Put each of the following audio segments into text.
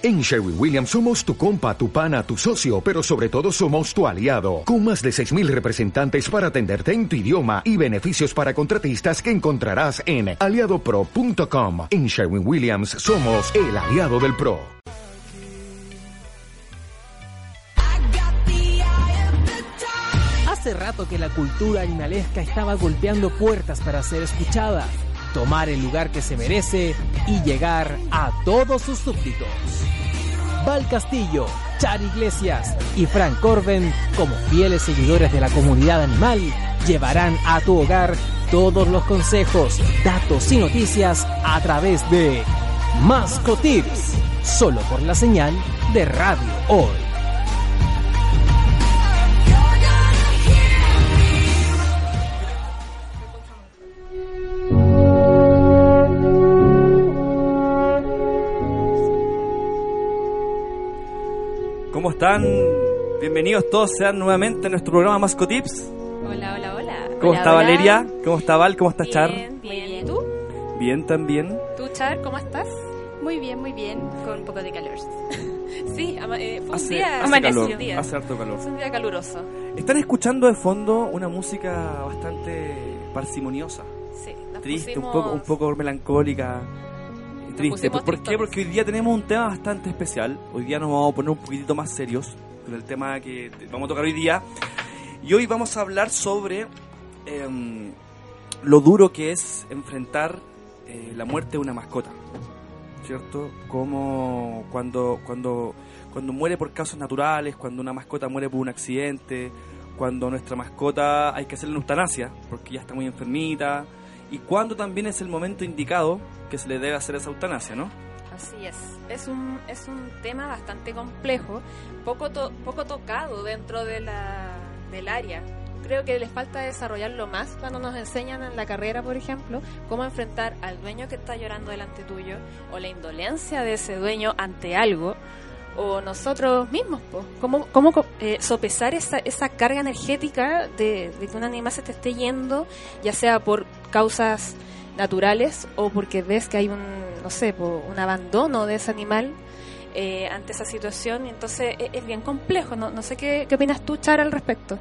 En Sherwin Williams somos tu compa, tu pana, tu socio, pero sobre todo somos tu aliado, con más de 6.000 representantes para atenderte en tu idioma y beneficios para contratistas que encontrarás en aliadopro.com. En Sherwin Williams somos el aliado del PRO. Hace rato que la cultura animalesca estaba golpeando puertas para ser escuchada, tomar el lugar que se merece y llegar a todos sus súbditos. Val Castillo, Char Iglesias y Frank Corben, como fieles seguidores de la comunidad animal, llevarán a tu hogar todos los consejos, datos y noticias a través de Mascotips, solo por la señal de Radio Hoy. ¿Cómo están? Bienvenidos todos sean nuevamente a nuestro programa Mascotips. Hola, hola, hola. ¿Cómo Hola, está hola. Valeria? ¿Cómo está Val? ¿Cómo está Char? Bien, bien. ¿Tú? Bien también. ¿Tú, Char, cómo estás? Muy bien, muy bien, con un poco de calor. Sí, ama- eh, fue un Hace, día... hace amaneció calor, un día. hace harto calor. Es un día caluroso. Están escuchando de fondo una música bastante parsimoniosa, Sí, nos triste, un pusimos- poco, un poco melancólica. Triste. pusimos ¿Por qué? Porque hoy día tenemos un tema bastante especial. Hoy día nos vamos a poner un poquitito más serios con el tema que vamos a tocar hoy día. Y hoy vamos a hablar sobre em, lo duro que es enfrentar eh, la muerte de una mascota. ¿Cierto? Como cuando, cuando, cuando muere por causas naturales, cuando una mascota muere por un accidente, cuando nuestra mascota hay que hacerle eutanasia porque ya está muy enfermita, y cuando también es el momento indicado que se le debe hacer esa eutanasia, ¿no? Así es. Es un, es un tema bastante complejo, poco, to- poco tocado dentro de la, del área. Creo que les falta desarrollarlo más cuando nos enseñan en la carrera, por ejemplo, cómo enfrentar al dueño que está llorando delante tuyo, o la indolencia de ese dueño ante algo, o nosotros mismos, po. cómo, cómo eh, sopesar esa, esa carga energética de, de que un animal se te esté yendo, ya sea por causas naturales o porque ves que hay un, no sé, un abandono de ese animal eh, ante esa situación. Y entonces es, es bien complejo. No, no sé qué, qué opinas tú, Chara, al respecto.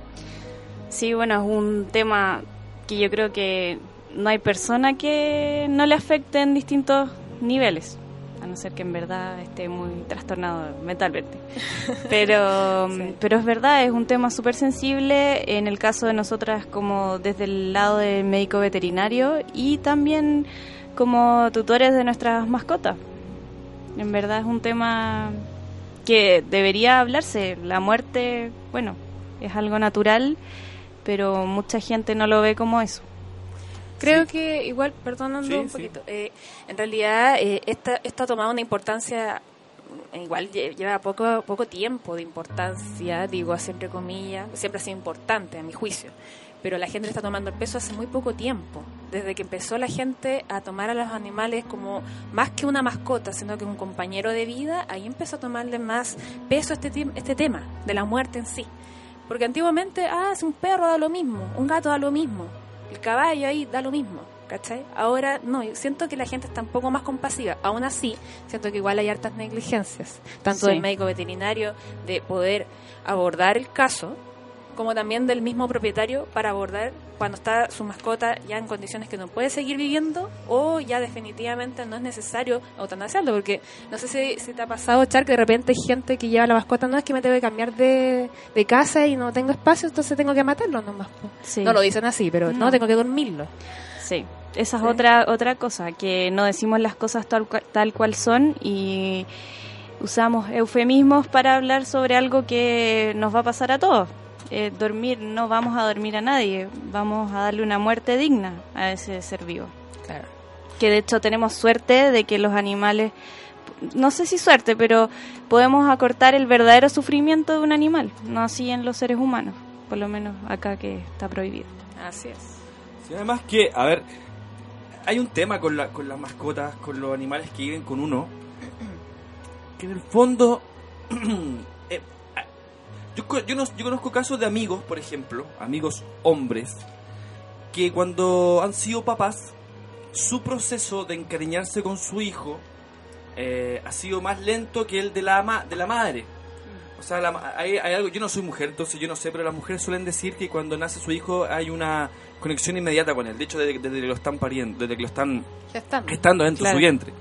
Sí, bueno, es un tema que yo creo que no hay persona que no le afecte en distintos niveles, a no ser que en verdad esté muy trastornado mentalmente. Pero, Sí. pero es verdad, es un tema súper sensible en el caso de nosotras como desde el lado del médico veterinario y también como tutores de nuestras mascotas. En verdad es un tema que debería hablarse. La muerte, bueno, es algo natural, pero mucha gente no lo ve como eso. Creo que igual, perdonando Sí, un poquito, eh, en realidad eh, esta, esto ha tomado una importancia, mm, igual lle- lleva poco, poco tiempo de importancia, digo así entre comillas, siempre ha sido importante a mi juicio, pero la gente le está tomando el peso hace muy poco tiempo, desde que empezó la gente a tomar a los animales como más que una mascota, sino que un compañero de vida, ahí empezó a tomarle más peso este, este tema de la muerte en sí. Porque antiguamente, ah, es un perro da lo mismo, un gato da lo mismo, el caballo ahí da lo mismo, ¿cachai? Ahora no, yo siento que la gente está un poco más compasiva. Aún así, siento que igual hay hartas negligencias, tanto Sí. del médico veterinario de poder abordar el caso, como también del mismo propietario para abordar cuando está su mascota ya en condiciones que no puede seguir viviendo o ya definitivamente no es necesario eutanasiarlo, porque no sé si, si te ha pasado, Char, que de repente hay gente que lleva la mascota, no es que me tengo que cambiar de, de casa y no tengo espacio, entonces tengo que matarlo nomás. po". Sí. No lo dicen así, pero no, No. tengo que dormirlo. Sí, esa es Sí. otra otra cosa, que no decimos las cosas tal, cual- tal cual son y usamos eufemismos para hablar sobre algo que nos va a pasar a todos. Eh, dormir, no vamos a dormir a nadie, vamos a darle una muerte digna a ese ser vivo. Claro. Que de hecho tenemos suerte de que los animales, no sé si suerte, pero podemos acortar el verdadero sufrimiento de un animal, no así en los seres humanos, por lo menos acá que está prohibido. Así es. Sí, además que, a ver, hay un tema con, la, con las mascotas, con los animales que viven con uno, que en el fondo... yo, no- yo conozco casos de amigos, por ejemplo, amigos hombres, que cuando han sido papás, su proceso de encariñarse con su hijo eh, ha sido más lento que el de la, ma- de la madre. O sea, la hay, hay algo, yo no soy mujer, entonces yo no sé, pero las mujeres suelen decir que cuando nace su hijo hay una conexión inmediata con él. De hecho, desde, desde que lo están pariendo, desde que lo están Gestando. estando dentro de su vientre.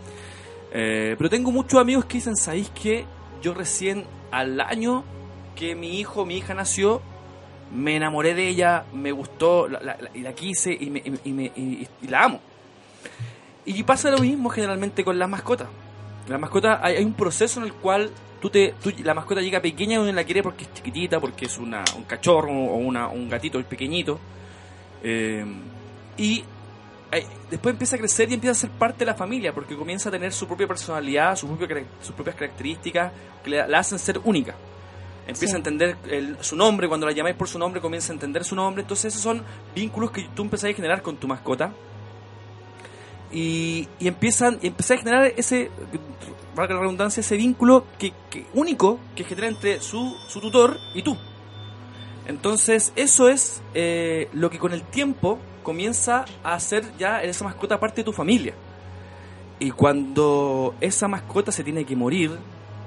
Eh, pero tengo muchos amigos que dicen, ¿sabéis que yo recién al año que mi hijo, mi hija nació, me enamoré de ella, me gustó la, la- la- y la quise y, me- y- me- y- la amo? Y pasa lo mismo generalmente con las mascotas. La mascota, hay, un proceso en el cual tú te, la mascota llega pequeña y uno la quiere porque es chiquitita, porque es una, un cachorro o una, un gatito pequeñito. Eh, y eh, después empieza a crecer y empieza a ser parte de la familia porque comienza a tener su propia personalidad, su propia, sus propias características que le, la hacen ser única. Empieza Sí. a entender el- su nombre, cuando la llamáis por su nombre comienza a entender su nombre. Entonces esos son vínculos que tú empezás a generar con tu mascota. Y, y empiezan y empezás a generar ese, valga la redundancia, ese vínculo que, que- único que genera entre su, su tutor y tú. Entonces, eso es eh, lo que con el tiempo comienza a hacer ya esa mascota parte de tu familia. Y cuando esa mascota se tiene que morir,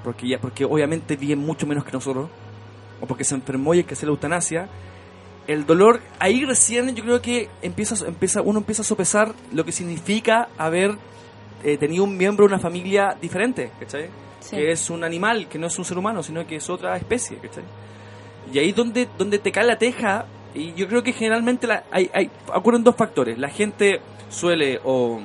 porque ya porque obviamente vive mucho menos que nosotros, o porque se enfermó y hay que hacer la eutanasia, el dolor ahí recién yo creo que empieza, empieza uno empieza a sopesar lo que significa haber eh, tenido un miembro de una familia diferente, ¿cachai? Sí. Que es un animal, que no es un ser humano, sino que es otra especie, ¿cachai? Y ahí donde, donde te cae la teja, y yo creo que generalmente la, hay, hay, ocurren dos factores. La gente suele o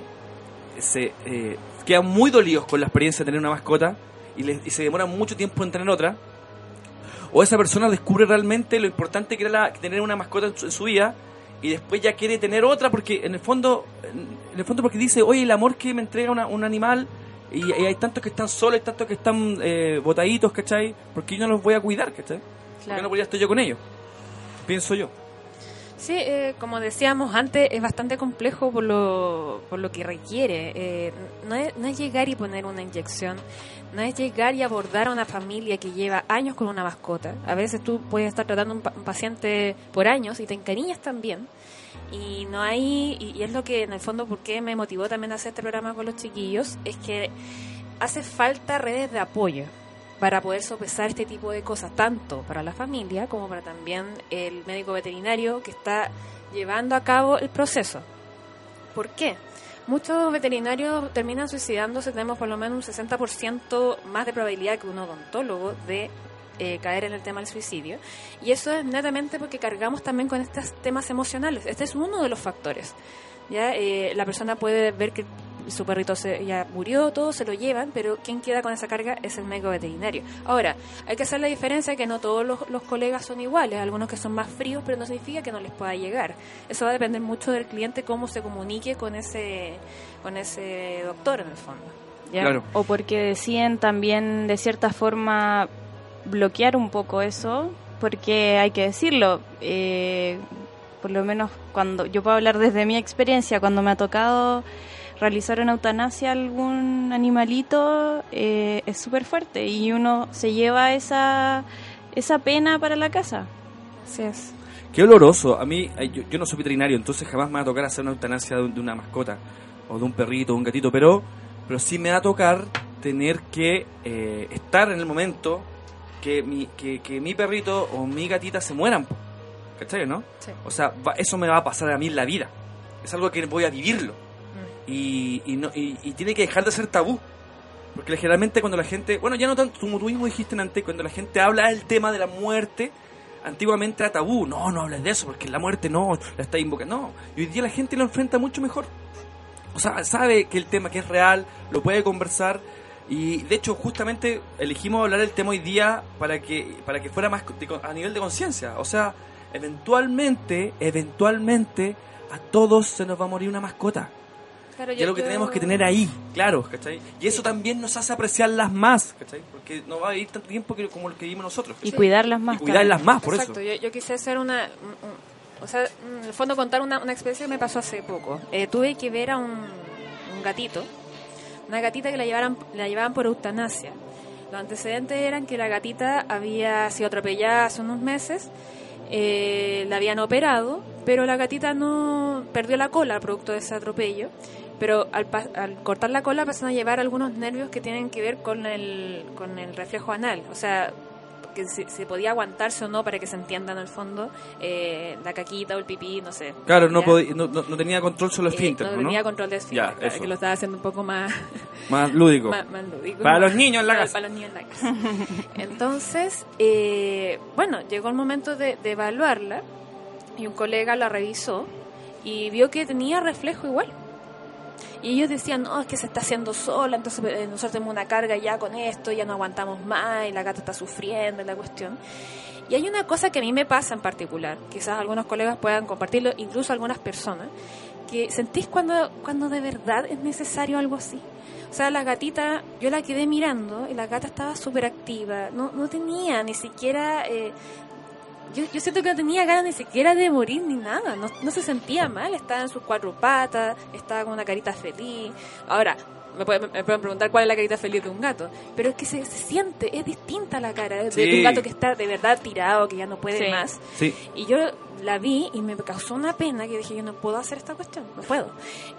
se eh, quedan muy dolidos con la experiencia de tener una mascota y, les- y se demoran mucho tiempo en tener otra. O esa persona descubre realmente lo importante que era la- tener una mascota en su, en su vida y después ya quiere tener otra porque en el fondo, en el fondo porque dice, oye, el amor que me entrega una- un animal y, y hay tantos que están solos, hay tantos que están eh, botaditos, ¿cachai? Porque yo no los voy a cuidar, ¿cachai? ¿Por qué Claro. no podría estar yo con ellos? Pienso yo. Sí, eh, como decíamos antes, es bastante complejo por lo, por lo que requiere. Eh, no, es, no es llegar y poner una inyección, no es llegar y abordar a una familia que lleva años con una mascota. A veces tú puedes estar tratando a un, pa- un paciente por años y te encariñas también. Y no hay, y, es lo que en el fondo, porque me motivó también a hacer este programa con los chiquillos, es que hace falta redes de apoyo para poder sopesar este tipo de cosas, tanto para la familia como para también el médico veterinario que está llevando a cabo el proceso. ¿Por qué? Muchos veterinarios terminan suicidándose, tenemos por lo menos un 60% más de probabilidad que un odontólogo de eh, caer en el tema del suicidio. Y eso es netamente porque cargamos también con estos temas emocionales. Este es uno de los factores. Ya Eh, La persona puede ver que su perrito se, ya murió, todo se lo llevan, pero quien queda con esa carga es el médico veterinario. Ahora, hay que hacer la diferencia que no todos los, los colegas son iguales, algunos que son más fríos, pero no significa que no les pueda llegar. Eso va a depender mucho del cliente, cómo se comunique con ese, con ese doctor en el fondo. ¿ya? Claro. O porque deciden también de cierta forma bloquear un poco eso, porque hay que decirlo, eh, por lo menos cuando yo puedo hablar desde mi experiencia, cuando me ha tocado realizar una eutanasia a algún animalito, eh, es súper fuerte y uno se lleva esa, esa pena para la casa. Así es. Qué oloroso. A mí, yo, yo no soy veterinario, entonces jamás me va a tocar hacer una eutanasia de, de una mascota, o de un perrito, o un gatito, pero, pero sí me va a tocar tener que eh, estar en el momento que mi, que, que mi perrito o mi gatita se mueran. ¿Cachai, no? Sí. O sea, va- eso me va a pasar a mí en la vida. Es algo que voy a vivirlo. Y, no, y, tiene que dejar de ser tabú. Porque generalmente cuando la gente, bueno, ya no tanto, como tú dijiste antes, cuando la gente habla del tema de la muerte, antiguamente era tabú. No, no hables de eso, porque la muerte no, la está invocando. No, y hoy día la gente lo enfrenta mucho mejor. O sea, sabe que el tema que es real, lo puede conversar. Y de hecho, justamente elegimos hablar del tema hoy día para que, para que fuera más a nivel de conciencia. O sea, eventualmente, eventualmente, a todos se nos va a morir una mascota. Claro, Y es lo que tenemos que tener ahí, claro, ¿cachai? Y eso también nos hace apreciarlas más, ¿cachai? Porque no va a ir tanto tiempo que, como el que vivimos nosotros. Y cuidarlas más. Y cuidarlas más, por Exacto, eso. yo, yo quise hacer una... un- un- o sea, en el fondo contar una, una experiencia que me pasó hace poco. Eh, tuve que ver a un, un gatito, una gatita que la, llevaran, la llevaban por eutanasia. Los antecedentes eran que la gatita había sido atropellada hace unos meses, eh, la habían operado, pero la gatita no perdió la cola producto de ese atropello pero al, al cortar la cola pasan a llevar algunos nervios que tienen que ver con el, con el reflejo anal. O sea, que se, se podía aguantarse o no para que se entienda en el fondo eh, la caquita o el pipí, no sé. Claro, no, ¿ya? podí- no, no- no tenía control sobre el Eh, esfínter, no ¿no? tenía control de esfínter, claro, que lo estaba haciendo un poco más, Más lúdico. más, más lúdico. Para los niños en la casa. Para los niños en la casa. Entonces, eh, bueno, llegó el momento de, de evaluarla y un colega la revisó y vio que tenía reflejo igual. Y ellos decían, no, es que se está haciendo sola, entonces eh, nosotros tenemos una carga ya con esto, ya no aguantamos más y la gata está sufriendo la cuestión. Y hay una cosa que a mí me pasa en particular, quizás algunos colegas puedan compartirlo, incluso algunas personas, que sentís cuando, cuando de verdad es necesario algo así. O sea, la gatita, yo la quedé mirando y la gata estaba súper activa, no, no tenía ni siquiera... eh, yo, yo siento que no tenía ganas ni siquiera de morir ni nada, no, no se sentía mal, estaba en sus cuatro patas, estaba con una carita feliz. Ahora, me pueden, me pueden preguntar cuál es la carita feliz de un gato, pero es que se, se siente, es distinta la cara de, un gato que está de verdad tirado, que ya no puede Sí. más. Sí. Y yo la vi y me causó una pena que dije, yo no puedo hacer esta cuestión, no puedo.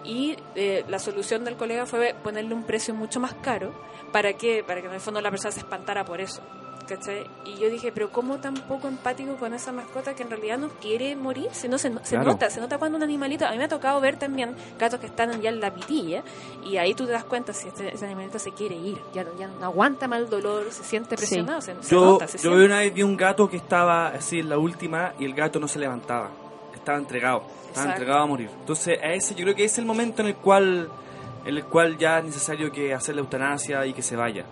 Y eh, la solución del colega fue ponerle un precio mucho más caro. ¿Para qué? Para que en el fondo la persona se espantara por eso. ¿Cachai? Y yo dije, pero ¿cómo tan poco empático con esa mascota que en realidad no quiere morir? Si no, se, se Claro. nota, se nota cuando un animalito... A mí me ha tocado ver también gatos que están ya en la pitilla y ahí tú te das cuenta si este, ese animalito se quiere ir, ya, no- ya no aguanta mal dolor, se siente Sí. presionado, se, se Yo, nota, se yo siente. una vez vi un gato que estaba así en la última y el gato no se levantaba. Estaba entregado. Estaba Exacto. entregado a morir. Entonces, a ese, yo creo que es el momento en el cual en el cual ya es necesario que hacer la eutanasia y que se vaya.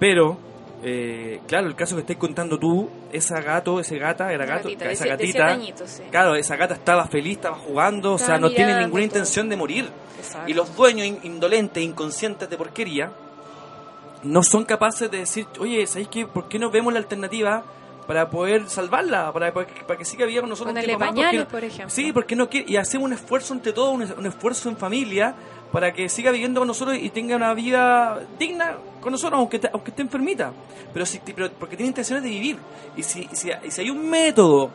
Pero, eh, claro, el caso que estés contando tú, esa gato, ese gata, era gato, esa de gatita, añitos, sí. claro, esa gata estaba feliz, estaba jugando, o sea, no tiene ninguna todo. intención de morir. Exacto. Y los dueños in- indolentes, inconscientes de porquería, no son capaces de decir, oye, ¿sabéis qué? ¿Por qué no vemos la alternativa para poder salvarla? Para, para que, para que siga viva con nosotros Ponerle más? pañales, ejemplo. Sí, porque no quiere, y hacemos un esfuerzo entre todos, un, un esfuerzo en familia, para que siga viviendo con nosotros y tenga una vida digna con nosotros, aunque, aunque esté enfermita. Pero, si, pero porque tiene intenciones de vivir. Y si, si, si hay un método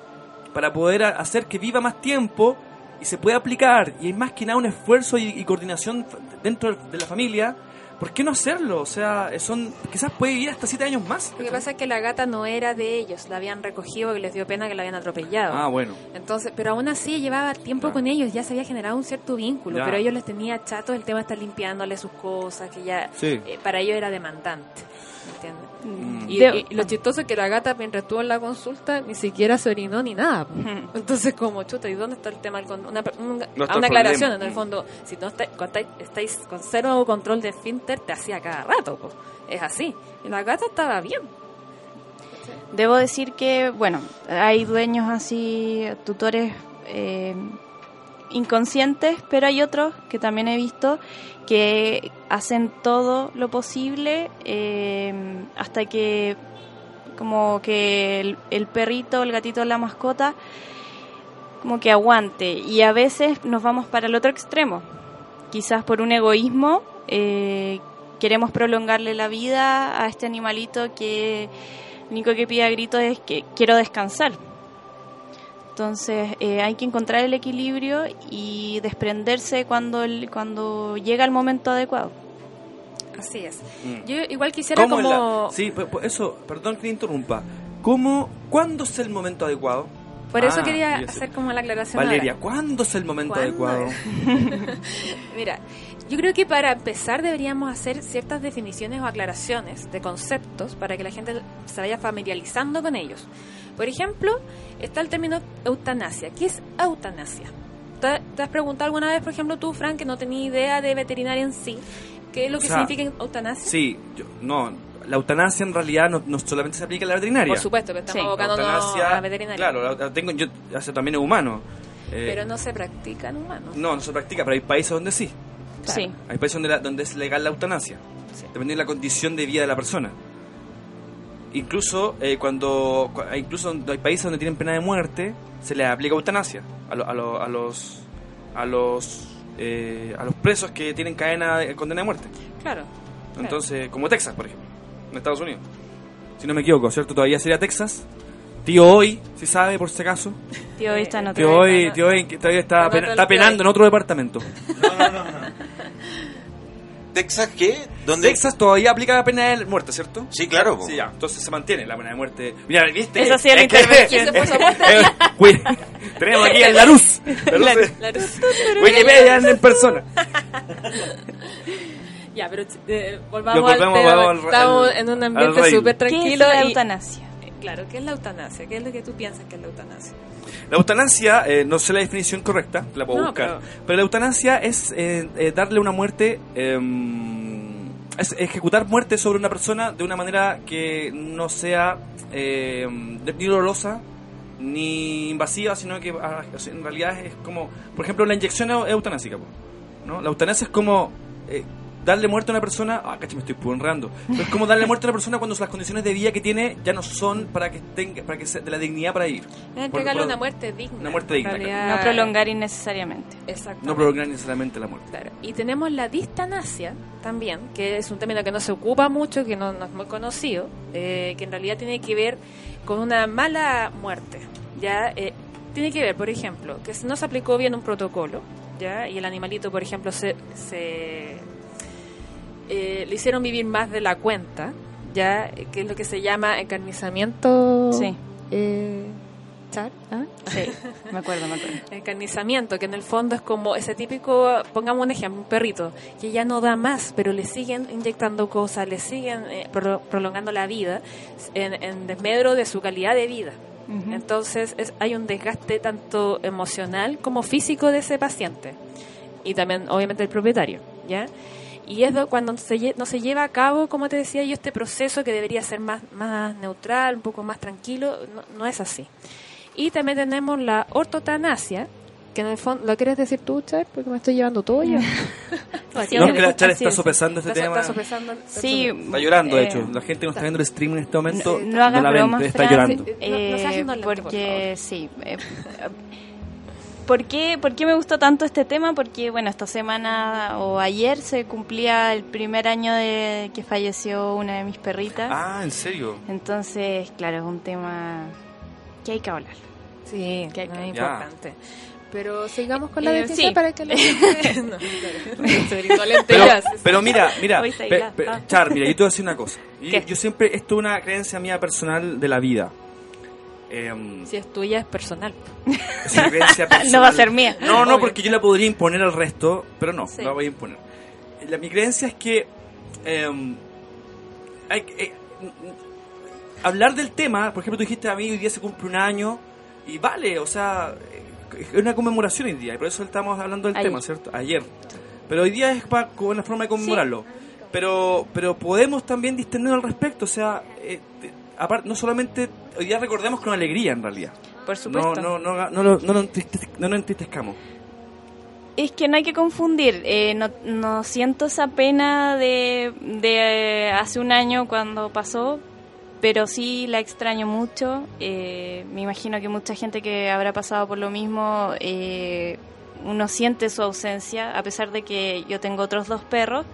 para poder hacer que viva más tiempo y se puede aplicar, y hay más que nada un esfuerzo y, coordinación dentro de la familia, ¿por qué no hacerlo? O sea, son quizás puede vivir hasta siete años más. Lo que pasa es que la gata no era de ellos, la habían recogido porque les dio pena que la habían atropellado. Ah, bueno. Entonces, pero aún así llevaba tiempo con ellos, ya se había generado un cierto vínculo, Ya. pero ellos les tenía chato el tema de estar limpiándole sus cosas, que ya Sí. eh, para ellos era demandante. ¿Me entiendes? Mm. Y, De- y lo chistoso es que la gata mientras estuvo en la consulta ni siquiera se orinó ni nada. Entonces como chuta, ¿y dónde está el tema? del con- Una, No una el aclaración problema. en el fondo, si no estáis, estáis, estáis con cero control de esfínter, te hacía cada rato. po. Es así. Y la gata estaba bien. Debo decir que, bueno, hay dueños así, tutores eh, inconscientes, pero hay otros que también he visto que hacen todo lo posible eh, hasta que como que el, el perrito, el gatito, la mascota, como que aguante. Y a veces nos vamos para el otro extremo. Quizás por un egoísmo eh, queremos prolongarle la vida a este animalito que lo único que pide a gritos es que quiero descansar. Entonces eh, hay que encontrar el equilibrio y desprenderse cuando, el, cuando llega el momento adecuado. Así es. Mm. Yo igual quisiera ¿Cómo la- como... Sí, pues, pues eso, perdón que te interrumpa. ¿Cómo, ¿Cuándo es el momento adecuado? Por eso Ah, quería hacer como la aclaración. Valeria, ahora. ¿cuándo es el momento ¿Cuándo adecuado? Mira, yo creo que para empezar deberíamos hacer ciertas definiciones o aclaraciones de conceptos para que la gente se vaya familiarizando con ellos. Por ejemplo, está el término eutanasia. ¿Qué es eutanasia? ¿Te, te has preguntado alguna vez, por ejemplo, tú, Frank, que no tenías idea de veterinaria en sí? ¿Qué es lo O que sea, significa eutanasia? Sí, yo- no, la eutanasia en realidad no, no solamente se aplica a la veterinaria. Por supuesto, que estamos Sí. Abocándonos a la veterinaria. claro, la, la tengo, yo, hace también es humano. Eh, Pero no se practica en humanos. no, no se practica, pero hay países donde sí. Claro. Sí. Hay países donde, la- donde es legal la eutanasia, Sí. dependiendo de la condición de vida de la persona. Incluso eh, cuando cu- incluso hay países donde tienen pena de muerte, se les aplica eutanasia a, lo- a, lo- a los a los eh, a los presos que tienen cadena de condena de muerte. Claro. Entonces, como Texas, por ejemplo, en Estados Unidos. Si no me equivoco, ¿cierto? Todavía sería Texas. Tío hoy, si sabe por si acaso. Tío, hoy está en otro Tío Tío hoy, tío hoy todavía está, no, pena- no, está no, penando hoy. en otro departamento. Texas qué? ¿Dónde? Texas todavía aplica la pena de muerte, ¿cierto? Sí, claro. po. Sí, ya. Entonces se mantiene la pena de muerte. Mira, ¿viste? Esa sí Es que- intervención. ¿Quién se puso a muerte? Eh, Tenemos aquí a la luz. La luz. La luz. Wikipedia en persona. Ya, pero eh, volvamos, volvemos, al tema. al- Estamos al- en un ambiente súper ¿Qué es tranquilo. la y- eutanasia? Claro, ¿qué es la eutanasia? ¿Qué es lo que tú piensas que es la eutanasia? La eutanasia, eh, no sé la definición correcta, la puedo No, buscar. pero- Pero... la eutanasia es eh, eh, darle una muerte, eh, es ejecutar muerte sobre una persona de una manera que no sea eh, de- ni dolorosa ni invasiva, sino que ah, en realidad es como, por ejemplo, la inyección eu- eutanásica. po, ¿no? La eutanasia es como eh, darle muerte a una persona, ah, caché, me estoy pero es como darle muerte a una persona cuando las condiciones de vida que tiene ya no son para que tenga, para que sea de la dignidad para. Es entregarle una muerte digna. una muerte digna, realidad- No prolongar innecesariamente. Exactamente. No prolongar necesariamente la muerte. Claro. Y tenemos la distanasia también, que es un término que no se ocupa mucho, que no, no es muy conocido, eh, que en realidad tiene que ver con una mala muerte. Ya Eh, tiene que ver, por ejemplo, que no se aplicó bien un protocolo, ya y el animalito, por ejemplo, se, se eh, le hicieron vivir más de la cuenta, ya eh, que es lo que se llama encarnizamiento. Sí. Eh, Char, ¿ah? Sí, me acuerdo, me acuerdo. encarnizamiento, que en el fondo es como ese típico, pongamos un ejemplo, un perrito, que ya no da más, pero le siguen inyectando cosas, le siguen eh, pro- prolongando la vida en, en desmedro de su calidad de vida. Entonces es, hay un desgaste tanto emocional como físico de ese paciente y también obviamente el propietario, ¿ya? Y es do- cuando se no se lleva a cabo, como te decía yo, este proceso que debería ser más, más neutral, un poco más tranquilo, no, no es así. Y también tenemos la ortotanasia, que en el fondo, ¿lo quieres decir tú, Char? Porque me estoy llevando todo yo. Paciencia, No, es que la Char está sopesando este Está- tema. está sopesando Sí, Está llorando, de eh, hecho. La gente que nos está viendo el stream en este momento No, no hagas la está llorando. Sí, No- no seas Eh, porque sí. ¿por, qué, ¿Por qué me gustó tanto este tema? Porque, bueno, esta semana o ayer se cumplía el primer año de que falleció una de mis perritas. Ah, ¿en serio? Entonces, claro, es un tema que hay que hablar. Sí, Que hay que- es Ya. importante. Pero sigamos con la Eh, sí. para que la gente... no, claro. Pero, mira, mira, pe- pe-. Char, mira, yo te voy a decir una cosa. Yo, yo siempre, esto es una creencia mía personal de la vida. Em, Si es tuya, es personal. No va a ser mía. No, no, Obvio. porque yo la podría imponer al resto, pero no, Sí. no la voy a imponer. La, mi creencia es que em, hay eh, hablar del tema, por ejemplo, tú dijiste a mí hoy día se cumple un año y vale, o sea, es una conmemoración hoy día y por eso estamos hablando del Ayer. tema, ¿cierto? Ayer. Pero hoy día es para, una forma de conmemorarlo. Pero, pero podemos también distender al respecto, o sea, eh, aparte, no solamente hoy día recordemos con alegría en realidad. Por No, supuesto. no, no, no, no, lo- no, no nos entristezcamos. Es que no hay que confundir. eh, no, no siento esa pena de, de hace un año cuando pasó, pero sí la extraño mucho. eh, me imagino que mucha gente que habrá pasado por lo mismo, eh, uno siente su ausencia, a pesar de que yo tengo otros dos perros.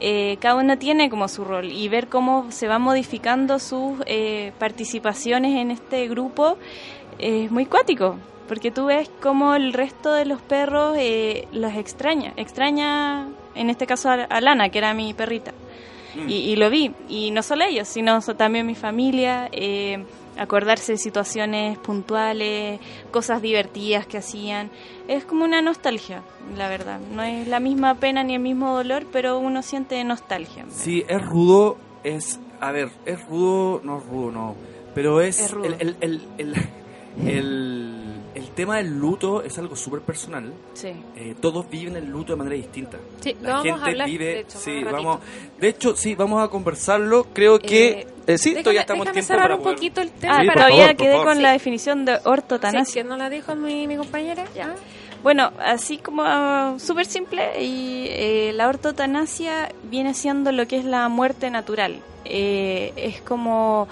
Eh, cada uno tiene como su rol y ver cómo se van modificando sus eh, participaciones en este grupo es muy cuático, porque tú ves cómo el resto de los perros eh, los extraña. Extraña, en este caso, a, Lana, que era mi perrita. Mm. Y, y lo vi. Y no solo ellos, sino también mi familia. Eh, acordarse de situaciones puntuales, cosas divertidas que hacían. Es como una nostalgia, la verdad. No es la misma pena ni el mismo dolor, pero uno siente nostalgia. Sí, es rudo, es... A ver, es rudo, no es rudo, no. Pero es... Es rudo. El, el, el, el, el- el tema del luto es algo súper personal. Sí. Eh, todos viven el luto de manera distinta. Sí, lo La vamos gente a hablar, vive... de hecho, sí, vamos... De hecho, sí, vamos a conversarlo. Creo que... Eh, sí, déjame, todavía estamos déjame tiempo cerrar para un poder- poquito el tema. Ah, Sí, todavía por quedé con Sí. la definición de Sí, ortotanasia. que no la dijo mi, mi compañera. Ya. Bueno, así como ah, súper simple, y eh, la ortotanasia viene siendo lo que es la muerte natural. Eh, es como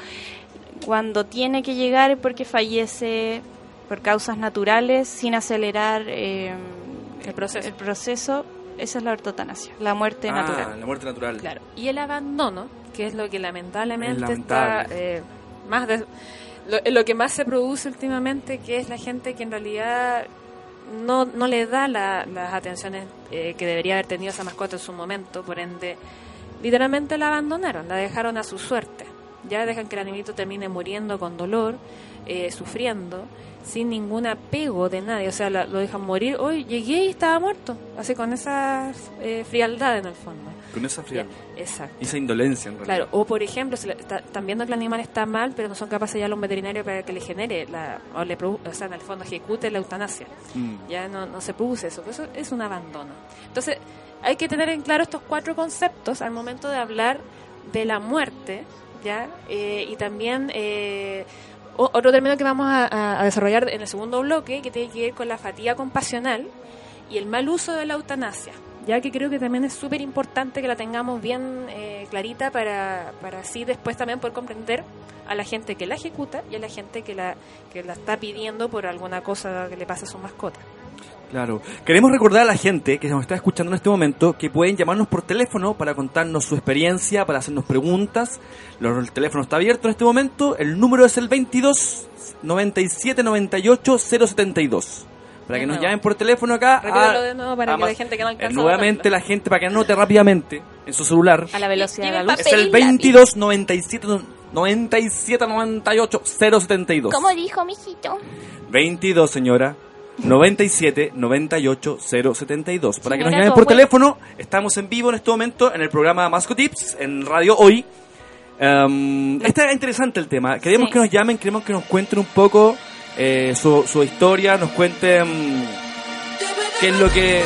cuando tiene que llegar porque fallece por causas naturales sin acelerar eh, El proceso. el proceso. Esa es la ortotanasia, la muerte Ah, natural. la muerte natural. Claro. Y el abandono, que es lo que lamentablemente Es lamentable. está eh, más de, lo, lo que más se produce últimamente, que es la gente que en realidad no, no le da la- las atenciones eh, que debería haber tenido esa mascota en su momento, por ende, literalmente la abandonaron, la dejaron a su suerte. Ya dejan que el animalito termine muriendo con dolor, eh, sufriendo, sin ningún apego de nadie. O sea, la- lo dejan morir. Hoy llegué y estaba muerto. Así con esa eh, frialdad en el fondo. Con esa frialdad. Exacto. Y esa indolencia, en realidad. Claro, o por ejemplo, si está- están viendo que el animal está mal, pero no son capaces ya los veterinarios para que le genere, la, o, le produ- o sea, en el fondo ejecute la eutanasia. Mm. Ya no, no se produce eso, eso es un abandono. Entonces, hay que tener en claro estos cuatro conceptos al momento de hablar de la muerte, ¿ya? Eh, y también eh, otro término que vamos a, a- a desarrollar en el segundo bloque, que tiene que ver con la fatiga compasional y el mal uso de la eutanasia, ya que creo que también es súper importante que la tengamos bien eh, clarita para, para así después también poder comprender a la gente que la ejecuta y a la gente que la, que la está pidiendo por alguna cosa que le pasa a su mascota. Claro. Queremos recordar a la gente que nos está escuchando en este momento que pueden llamarnos por teléfono para contarnos su experiencia, para hacernos preguntas. El teléfono está abierto en este momento. El número es el 22 97 98 072. Para que nos llamen por teléfono acá. Repítelo a- de nuevo para a que más- la gente que no alcanza a Nuevamente la gente para que anote rápidamente en su celular. A la velocidad de la luz. Es el 22 97 97 98 072. ¿Cómo dijo, mijito? 22, señora. 97 98 072. Para que nos llamen por teléfono, estamos en vivo en este momento en el programa Masco Tips en Radio Hoy. Um, está interesante el tema. Queremos Sí. que nos llamen, queremos que nos cuenten un poco eh, su, su historia, nos cuenten qué es lo que.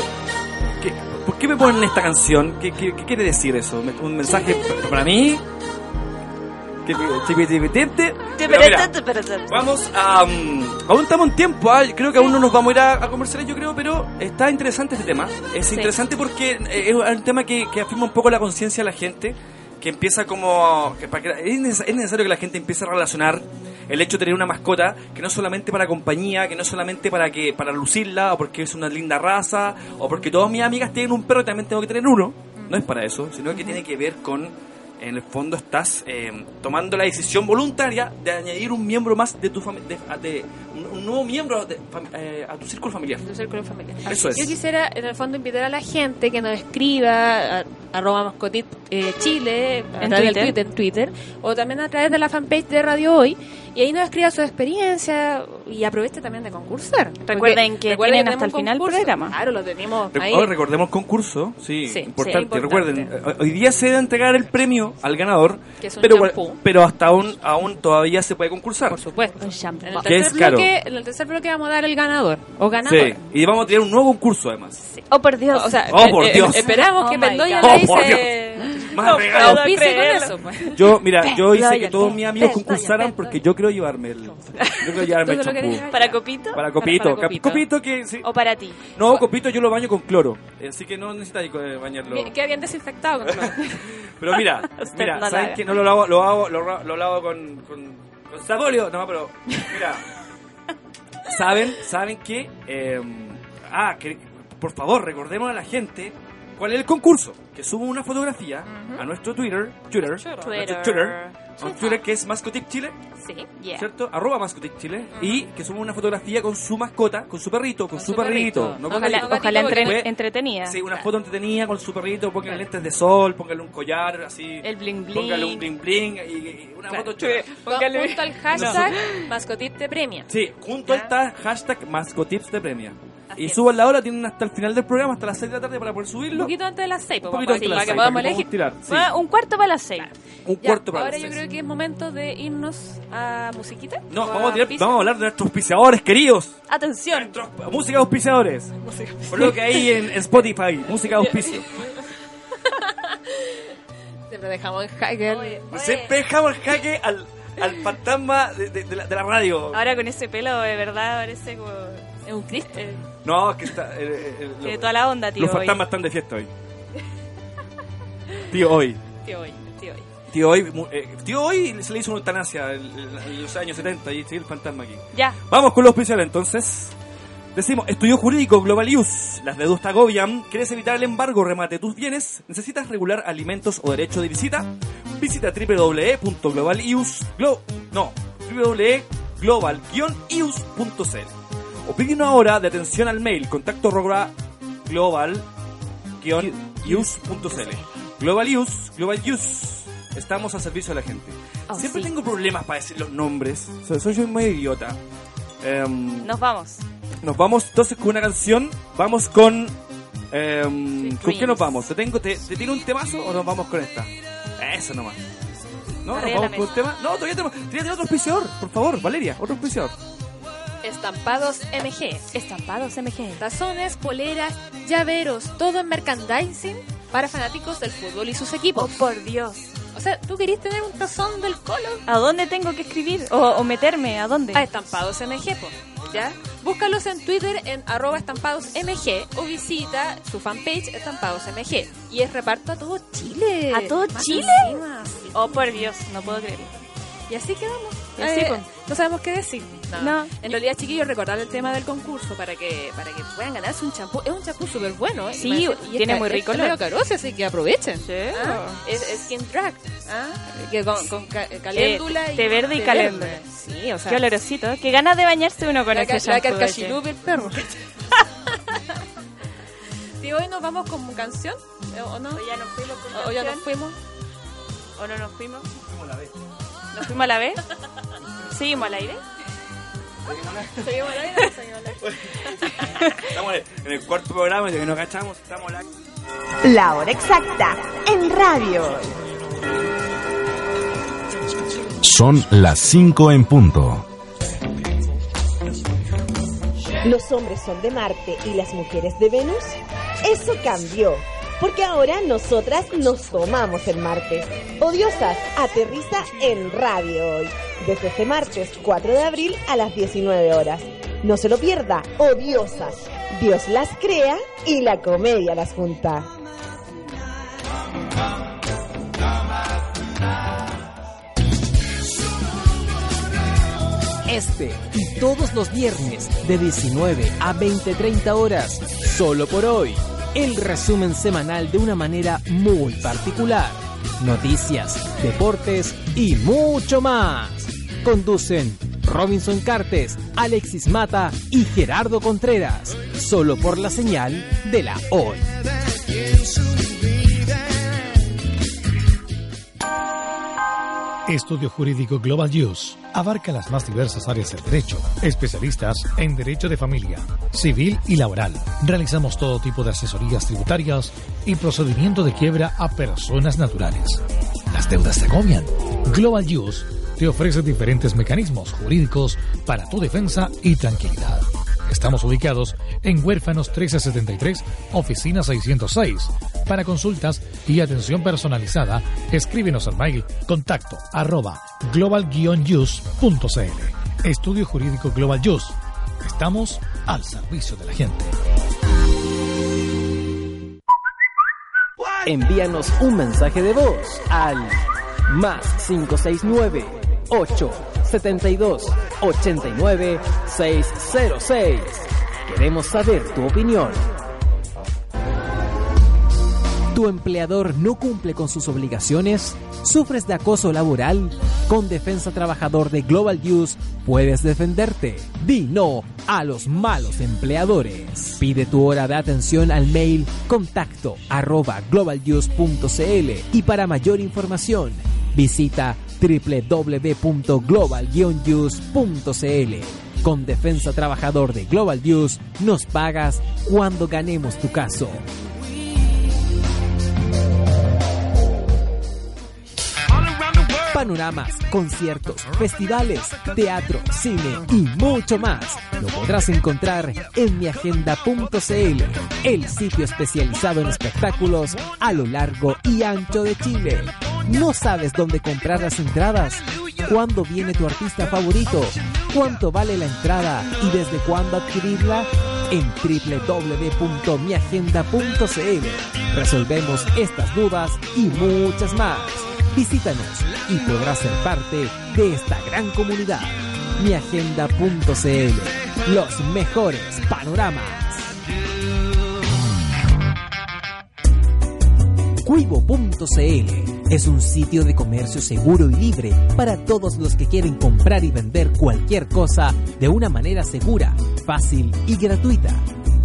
qué- ¿Por qué me ponen esta canción? ¿Qué, qué- qué quiere decir eso? ¿Un mensaje pa- para mí? ¿Qué- qué- qué- qué- qué- Pero mira, Vamos a... um, aún estamos en tiempo, ah, creo que aún no nos vamos a ir a, a comerciales, yo creo, pero está interesante este tema. Es interesante porque eh, es un tema que, que afirma un poco la conciencia de la gente, que empieza como... que para que- es, neces- es necesario que la gente empiece a relacionar el hecho de tener una mascota que no es solamente para compañía, que no es solamente para que para lucirla, o porque es una linda raza, o porque todas mis amigas tienen un perro y también tengo que tener uno. No es para eso, sino que tiene que ver con en el fondo estás eh, tomando la decisión voluntaria de añadir un miembro más de tu familia, de, de- un, nuevo miembro de eh, a tu círculo familiar. Tu círculo familiar. Eso es. Yo quisiera, en el fondo, invitar a la gente que nos escriba a, arroba mascotit eh, chile, a En través del Twitter. Twitter, en Twitter, o también a través de la fanpage de Radio Hoy, y ahí nos escriba su experiencia y aproveche también de concursar. Recuerden Porque- que recuerden tienen hasta el final concurso. programa. Claro, lo tenemos ahí. oh, recordemos concurso, sí, Sí, importante. sí, importante. Recuerden, eh, hoy día se debe entregar el premio al ganador, Que es un pero, pero hasta aún, aún todavía se puede concursar. Por supuesto. Un shampoo. En el, tercer caro. bloque, en el tercer bloque vamos a dar el ganador o ganador. Sí, y vamos a tener un nuevo concurso además. Oh, por Dios. O sea, Oh, por eh, eh, Dios. esperamos Oh que Mendoya le Oh, dice... Más No, regalos. auspicie con creerlo. eso, pues. Yo, mira, yo hice que todos mis amigos concursaran porque yo quiero llevarme el, yo. ¿Para Copito? Para copito, para Copito. copito que sí. ¿O para ti? No, copito yo lo baño con cloro, así que no necesitas eh, bañarlo. Queda bien desinfectado. con todo. Pero mira, mira, no lo ¿saben haga. que no lo lavo, lo hago, lo, lo lavo con, con, con sapolio? No, pero, mira, ¿saben, saben que, eh, ah, que, por favor, recordemos a la gente cuál es el concurso, que subo una fotografía a nuestro Twitter, Twitter, nuestro Twitter, a un Twitter que es Mascotip Chile, Sí. Yeah. ¿cierto? Arroba Mascotip Chile, y que subo una fotografía con su mascota, con su perrito, con, su, perrito, no con Ojalá, el- gatito, ojalá entre- porque- entretenida. Sí, una foto entretenida con su perrito, póngale lentes de sol, póngale un collar así. El bling bling. Póngale un bling bling y, y una Claro. foto chula. Póngale- Junto al hashtag mascotit te premia. Sí, junto a esta hashtag Mascotips de premia. Y suban la hora, tienen hasta el final del programa, hasta las 6 de la tarde para poder Un subirlo. poquito antes de las 6, Un poquito antes de las para que seis, podamos para que elegir. tirar. Sí, Bueno, un cuarto para las seis. un Ya, cuarto para ahora las yo seis. creo que es momento de irnos a musiquita. No, vamos a, tirar- vamos a hablar de nuestros auspiciadores queridos. Atención. Nuestros música auspiciadores. Por lo que hay en Spotify, música auspicio. Siempre dejamos en jaque. Siempre dejamos el jaque al, al fantasma de, de- de la, de la radio. Ahora con ese pelo de verdad parece como... Es un Cristo. eh, No, es que está. eh, eh, eh, tiene lo- toda la onda, tío. los hoy. fantasmas están de fiesta hoy. Tío hoy. Tío hoy, tío hoy. Tío hoy, eh, tío hoy se le hizo una eutanasia en, los años 70 y sigue el fantasma aquí. Ya. Vamos con los especiales entonces. Decimos, estudio jurídico Global Use. Las deudas te agobian. ¿Quieres evitar el embargo remate tus bienes? ¿Necesitas regular alimentos o derecho de visita? Visita www.globalius... Glo, no, www.global-ius.cl o pide una hora de atención al mail contacto arroba global use.cl Global Use, Global Use. Estamos al servicio de la gente. Oh, Siempre sí. tengo problemas para decir los nombres. Soy, soy yo muy idiota. Em, Nos vamos. nos vamos entonces con una canción. Vamos con. em, ¿Con qué nos vamos? ¿Te, tengo, te, ¿Te tiene un temazo o nos vamos con esta? Eso nomás. ¿No? ¿Nos vamos con un tema? No, todavía tenemos. Otro auspiciador, por favor, Valeria, otro auspiciador. Estampados MG. Estampados MG. Tazones, poleras, llaveros, todo en merchandising para fanáticos del fútbol y sus Oh, equipos. por Dios. O sea, ¿tú querés tener un tazón del Colo? ¿A dónde tengo que escribir? ¿O, o meterme? ¿A dónde? A Estampados MG, po, ¿ya? Búscalos en Twitter en arroba estampados MG o visita su fanpage Estampados MG. Y es reparto a todo Chile. ¿A todo Más Chile? encima. Oh, por Dios, no puedo creerlo. Y así quedamos. Y así, Eh, pues. no sabemos qué decir. No. En realidad, chiquillos, recordar el tema del concurso para que para que puedan ganarse un champú. Es un champú súper bueno. ¿eh? Sí, Y tiene es muy rico Es olor. caroce, así que aprovechen. Sí. Ah, Es, es Skin Drag. ¿ah? Que con, con ca- caléndula y... té verde y té caléndula. verde. Sí, o sea... Qué olorosito. Qué ganas de bañarse uno con la, ese la shampoo. carcachilupe, el perro. ¿Y hoy nos vamos con canción? ¿Eh, ¿O no? O ya nos fuimos con ¿O ya nos canción. fuimos? ¿O no nos fuimos? ¿Nos fuimos a la vez? ¿Seguimos al aire? ¿Seguimos al aire? ¿Seguimos al aire? Estamos en el cuarto programa, ya que nos cachamos, estamos la... La hora exacta en radio. Son las 5 en punto. Los hombres son de Marte y las mujeres de Venus. Eso cambió, porque ahora nosotras nos tomamos el martes. Odiosas, aterriza en radio hoy, desde este martes 4 de abril a las 19 horas. No se lo pierda, odiosas. Dios las crea y la comedia las junta. Este y todos los viernes de 19 a 20-30 horas, solo por hoy, el resumen semanal de una manera muy particular. Noticias, deportes y mucho más. Conducen Robinson Cartes, Alexis Mata y Gerardo Contreras, solo por la señal de la hoy. Estudio Jurídico Global Use abarca las más diversas áreas del derecho, especialistas en derecho de familia, civil y laboral. Realizamos todo tipo de asesorías tributarias y procedimiento de quiebra a personas naturales. Las deudas te agobian. Global Use te ofrece diferentes mecanismos jurídicos para tu defensa y tranquilidad. Estamos ubicados en Huérfanos 1373, Oficina 606. Para consultas y atención personalizada, escríbenos al mail contacto arroba global-use.cl. Estudio Jurídico Global Use. Estamos al servicio de la gente. Envíanos un mensaje de voz al más 569 872 89 606. Queremos saber tu opinión. ¿Tu empleador no cumple con sus obligaciones? ¿Sufres de acoso laboral? Con Defensa Trabajador de Global Use puedes defenderte. Di no a los malos empleadores. Pide tu hora de atención al mail contacto arroba globaluse.cl y para mayor información visita www.global-use.cl. Con Defensa Trabajador de Global Use nos pagas cuando ganemos tu caso. Panoramas, conciertos, festivales, teatro, cine y mucho más. Lo podrás encontrar en miagenda.cl, el sitio especializado en espectáculos a lo largo y ancho de Chile. ¿No sabes dónde comprar las entradas? ¿Cuándo viene tu artista favorito? ¿Cuánto vale la entrada y desde cuándo adquirirla? En www.miagenda.cl resolvemos estas dudas y muchas más. Visítanos y podrás ser parte de esta gran comunidad. Miagenda.cl Los mejores panoramas. Cuivo.cl es un sitio de comercio seguro y libre para todos los que quieren comprar y vender cualquier cosa de una manera segura, fácil y gratuita.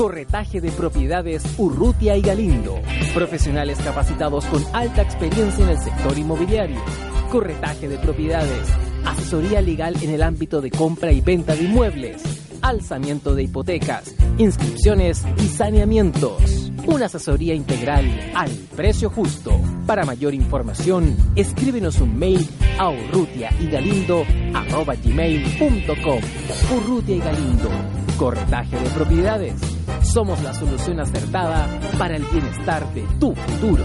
Corretaje de propiedades Urrutia y Galindo. Profesionales capacitados con alta experiencia en el sector inmobiliario. Corretaje de propiedades. Asesoría legal en el ámbito de compra y venta de inmuebles. Alzamiento de hipotecas. Inscripciones y saneamientos. Una asesoría integral al precio justo. Para mayor información, escríbenos un mail a urrutiaygalindo.com. Urrutia y Galindo. Corretaje de propiedades. Somos la solución acertada para el bienestar de tu futuro.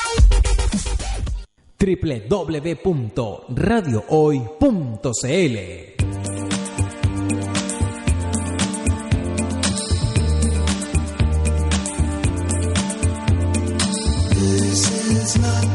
www.radiohoy.cl Little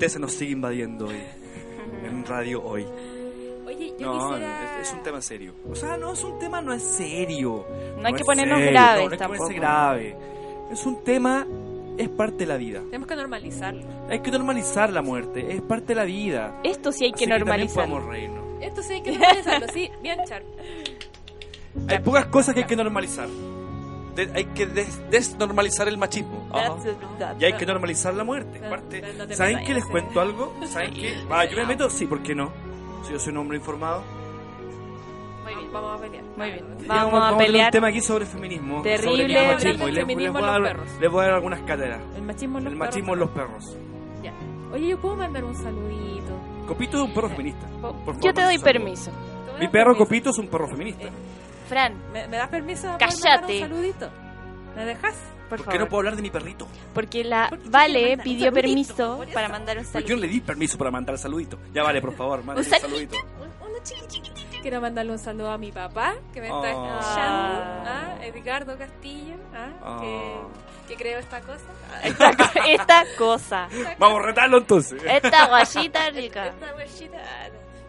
tristeza nos sigue invadiendo hoy. En radio hoy. Oye, yo No, quisiera... es, es un tema serio. O sea, no es un tema, no es serio. No hay que ponernos serio, graves no, no hay que grave. Es un tema, es parte de la vida. Tenemos que normalizarlo. Hay que normalizar la muerte, es parte de la vida. Esto sí hay que Así reírnos. Esto sí hay que normalizarlo, sí, bien, Char. Hay pocas cosas que hay que normalizar. De- hay que des- desnormalizar el machismo. Ajá. Y hay que normalizar la muerte. Parte- ¿Saben que les cuento algo? ¿Saben que Ah, yo me meto? Sí, ¿por qué no? Si yo soy un hombre informado. Muy bien, vamos a pelear. Muy bien. Vamos a pelear. un tema aquí sobre feminismo. Terrible. Sobre el machismo. Y les, voy a dar, les voy a dar algunas cátedras. El machismo en los El perros machismo en los también. perros. Ya. Oye, ¿yo puedo mandar un saludito? Copito es un perro feminista. Por favor, Yo te doy permiso. ¿Tú me Mi perro permiso? Copito es un perro feminista. Eh, Fran, ¿Me, me das permiso Cállate. mandar un saludito? ¿Me dejas? por ¿Por favor. qué no puedo hablar de mi perrito? Porque la Vale pidió saludito, permiso para mandar un saludo. yo no le di permiso para mandar el saludito. Ya vale, por favor, mande Un saludito. saludito. Un- chiquitito. Quiero mandarle un saludo a mi papá, que me está escuchando. ¿ah? Edgardo Castillo, ¿ah? Oh. que, que creó esta cosa. Ah, Esta, co- esta cosa. Vamos a retarlo entonces. Esta guayita rica. Esta huellita.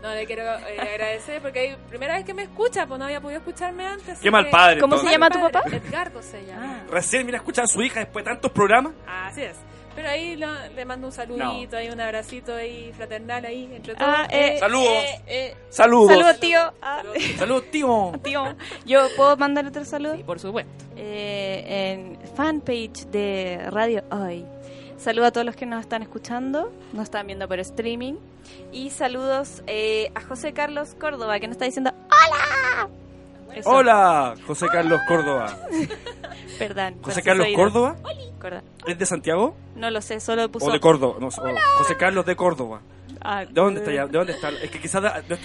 Ah, No, le quiero eh, agradecer porque es primera vez que me escucha, pues no había podido escucharme antes. Qué mal padre. ¿Cómo se llama tu papá? Edgardo se llama. Recién viene a escuchar a su hija después de tantos programas. Así es. Pero ahí lo- le mando un saludito, ahí un abracito ahí fraternal ahí entre todos. Ah, eh, Saludos. eh, eh. Saludos. Saludos, tío. Ah, Saludos, tío. tío. ¿Yo puedo mandar otro saludo? Sí, por supuesto. Eh, en fanpage de Radio Hoy. Saludo a todos los que nos están escuchando, nos están viendo por streaming. Y saludos eh, a José Carlos Córdoba, que nos está diciendo ¡Hola! Eso. Hola, José Carlos Córdoba. Perdón. José Carlos. Córdoba. Córdoba. ¿Es de Santiago? No lo sé, solo puso. ¿O de Córdoba? No, o José Carlos de Córdoba. Ah, ¿De dónde está ya? ¿De dónde está? Es que quizás da- de-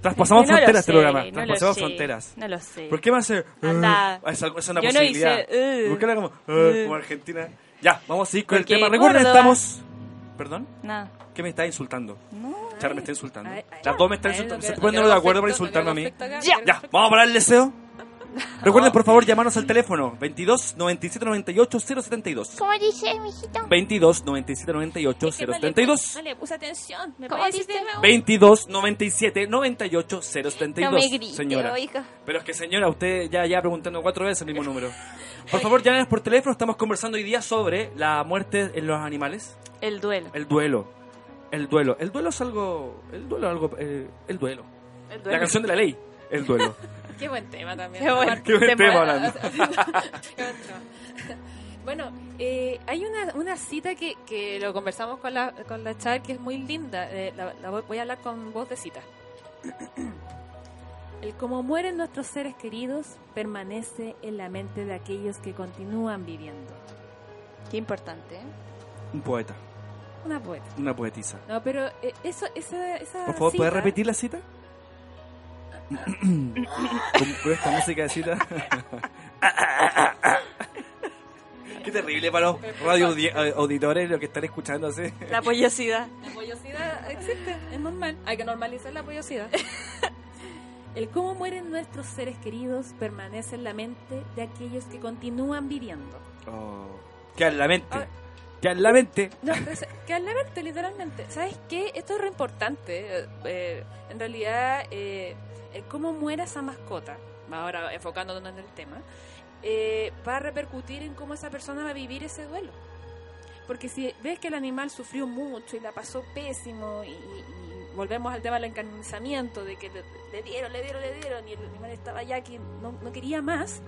traspasamos no fronteras este programa. no Traspasamos fronteras. No lo sé. ¿Por qué me hace? Uh, es, es una Yo no posibilidad. hice, uh. ¿Por qué era como, uh, Uh. como Argentina? Ya, vamos a seguir con Porque el tema. Recuerden, estamos. ¿Perdón? Nada. ¿Qué me está insultando? No. Chara me está insultando. Ay, ay, Las dos me están insultando. ¿Se ponen de acuerdo para insultarme a mí? Ya. Ya, vamos a parar el deseo. Recuerden, por favor, llamarnos al teléfono 22 97 98 072. ¿Cómo dice, mijito? 22 97 98 Es que no le- 072. No le puse atención. ¿Me ¿Cómo dice? de nuevo? 22 97 98 072. No me grite, señora. oiga. Pero es que, señora, usted ya ya preguntando cuatro veces el mismo número. Por favor, llámenos por teléfono. Estamos conversando hoy día sobre la muerte en los animales. El duelo. El duelo. El duelo. El duelo es algo. El duelo es algo. eh, el duelo. El La canción de la ley. El duelo. Qué buen tema también. Qué buen Qué buen tema hablando. Qué buen tema. Bueno, eh, hay una, una cita que, que lo conversamos con la, con la Char que es muy linda. Eh, la, la voy, voy a hablar con voz de cita. El cómo mueren nuestros seres queridos permanece en la mente de aquellos que continúan viviendo. Qué importante, ¿eh? Un poeta. Una poeta. Una poetisa. No, pero eh, eso, esa, esa Por favor, ¿puedes repetir la cita? con, con esta música de cita. Qué terrible para los radio audi- auditores lo que están escuchando así. La pollosidad. La pollosidad existe, es normal. Hay que normalizar la pollosidad. El cómo mueren nuestros seres queridos permanece en la mente de aquellos que continúan viviendo. Oh. Queda en la mente. Queda en la mente. No, queda en la mente, literalmente. ¿Sabes qué? Esto es re importante. eh, eh, en realidad, eh, el cómo muera esa mascota, ahora enfocándonos en el tema, eh, va a repercutir en cómo esa persona va a vivir ese duelo. Porque si ves que el animal sufrió mucho y la pasó pésimo, y, y volvemos al tema del encarnizamiento, de que le, le dieron, le dieron, le dieron, y el animal estaba ya que no, no quería más,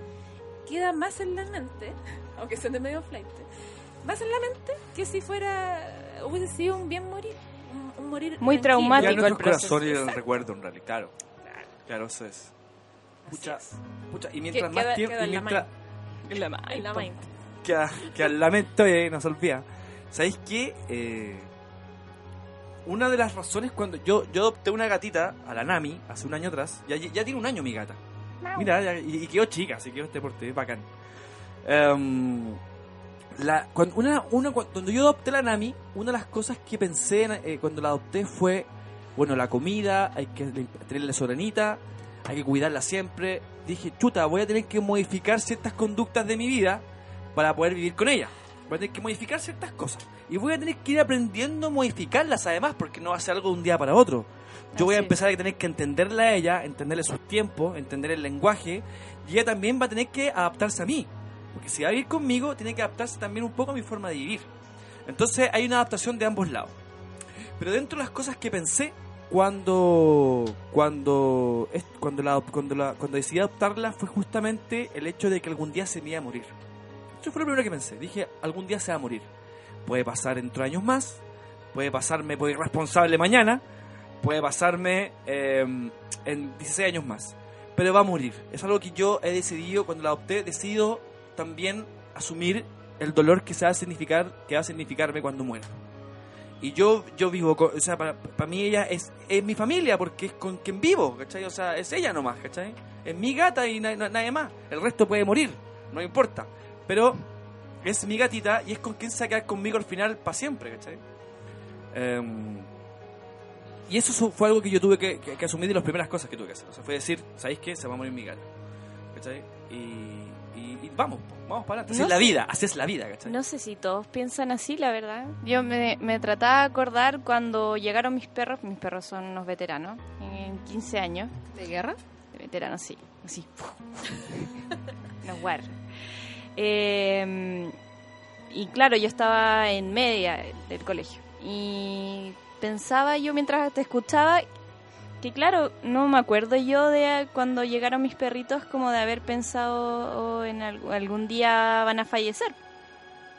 queda más en la mente, aunque suene medio flight, más en la mente que si fuera, hubiese sido un bien morir. Un, un morir Muy tranquilo. traumático. Ya el proceso. corazón y el Exacto. recuerdo en realidad. Claro. Claro, eso es. Pucha, Así pucha, y mientras Que- más queda- tiempo. queda Y en la mientras. es. En la mente. que, a- que al lamento eh, nos olvida. ¿Sabéis qué? Eh, una de las razones cuando yo, yo adopté una gatita a la Nami hace un año atrás, ya, ya tiene un año mi gata. Mira, ya- y, y quedó chica, así quedó este porte, bacán. Em, la, cuando, una, una, cuando yo adopté la Nami, una de las cosas que pensé eh, cuando la adopté fue, bueno, la comida, hay que tenerle soranita, hay que cuidarla siempre. Dije, chuta, voy a tener que modificar ciertas conductas de mi vida para poder vivir con ella. Voy a tener que modificar ciertas cosas. Y voy a tener que ir aprendiendo a modificarlas además, porque no va a ser algo de un día para otro. Yo voy a empezar a tener que entenderla a ella, entenderle sus tiempos, entender el lenguaje, y ella también va a tener que adaptarse a mí. Porque si va a vivir conmigo, tiene que adaptarse también un poco a mi forma de vivir. Entonces hay una adaptación de ambos lados. Pero dentro de las cosas que pensé cuando cuando cuando la, cuando cuando decidí adoptarla fue justamente el hecho de que algún día se me iba a morir. Eso fue lo primero que pensé. Dije, algún día se va a morir. Puede pasar dentro de años más, puede pasarme por irresponsable mañana, puede pasarme eh, en 16 años más. Pero va a morir. Es algo que yo he decidido, cuando la adopté, he decidido también asumir el dolor que se va a significar, que va a significarme cuando muera. Y yo, yo vivo, con- o sea, para, para mí ella es, es mi familia, porque es con quien vivo, ¿cachai? O sea, es ella nomás, ¿cachai? Es mi gata y na- na- nadie más. El resto puede morir, no importa. Pero es mi gatita y es con quien se va a quedar conmigo al final para siempre. Em, y eso fue algo que yo tuve que, que- asumir de las primeras cosas que tuve que hacer. O sea, fue decir, ¿sabéis qué? Se va a morir mi gata. Y- vamos, vamos para adelante. Así No es la vida, así es la vida, ¿cachai? No sé si todos piensan así, la verdad. Yo me, me trataba de acordar cuando llegaron mis perros, mis perros son unos veteranos, en 15 años. ¿De guerra? De veteranos, sí. Así. Unos guarros. Eh, y claro, yo estaba en media del colegio. Y pensaba yo mientras te escuchaba que claro, no me acuerdo yo de cuando llegaron mis perritos como de haber pensado oh, en alg- algún día van a fallecer.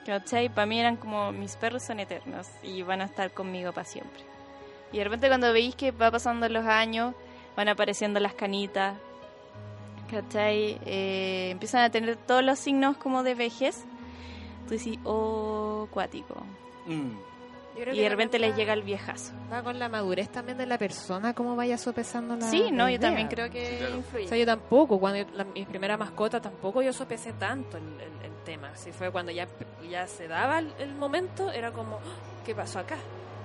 ¿Cachai? Para mí eran como mis perros son eternos y van a estar conmigo para siempre. Y de repente cuando veis que va pasando los años, van apareciendo las canitas, ¿cachai? Eh, empiezan a tener todos los signos como de vejez. Tú decís, oh, cuático. Mm. Y de repente les llega el viejazo. Va con la madurez también de la persona, cómo vaya sopesando la Sí, no, yo también creo que O influye. sea, yo tampoco, cuando yo- la- mi primera mascota tampoco yo sopesé tanto el, el- el tema. Si fue cuando ya, ya se daba el, el momento, era como, "Ah, ¿qué pasó acá?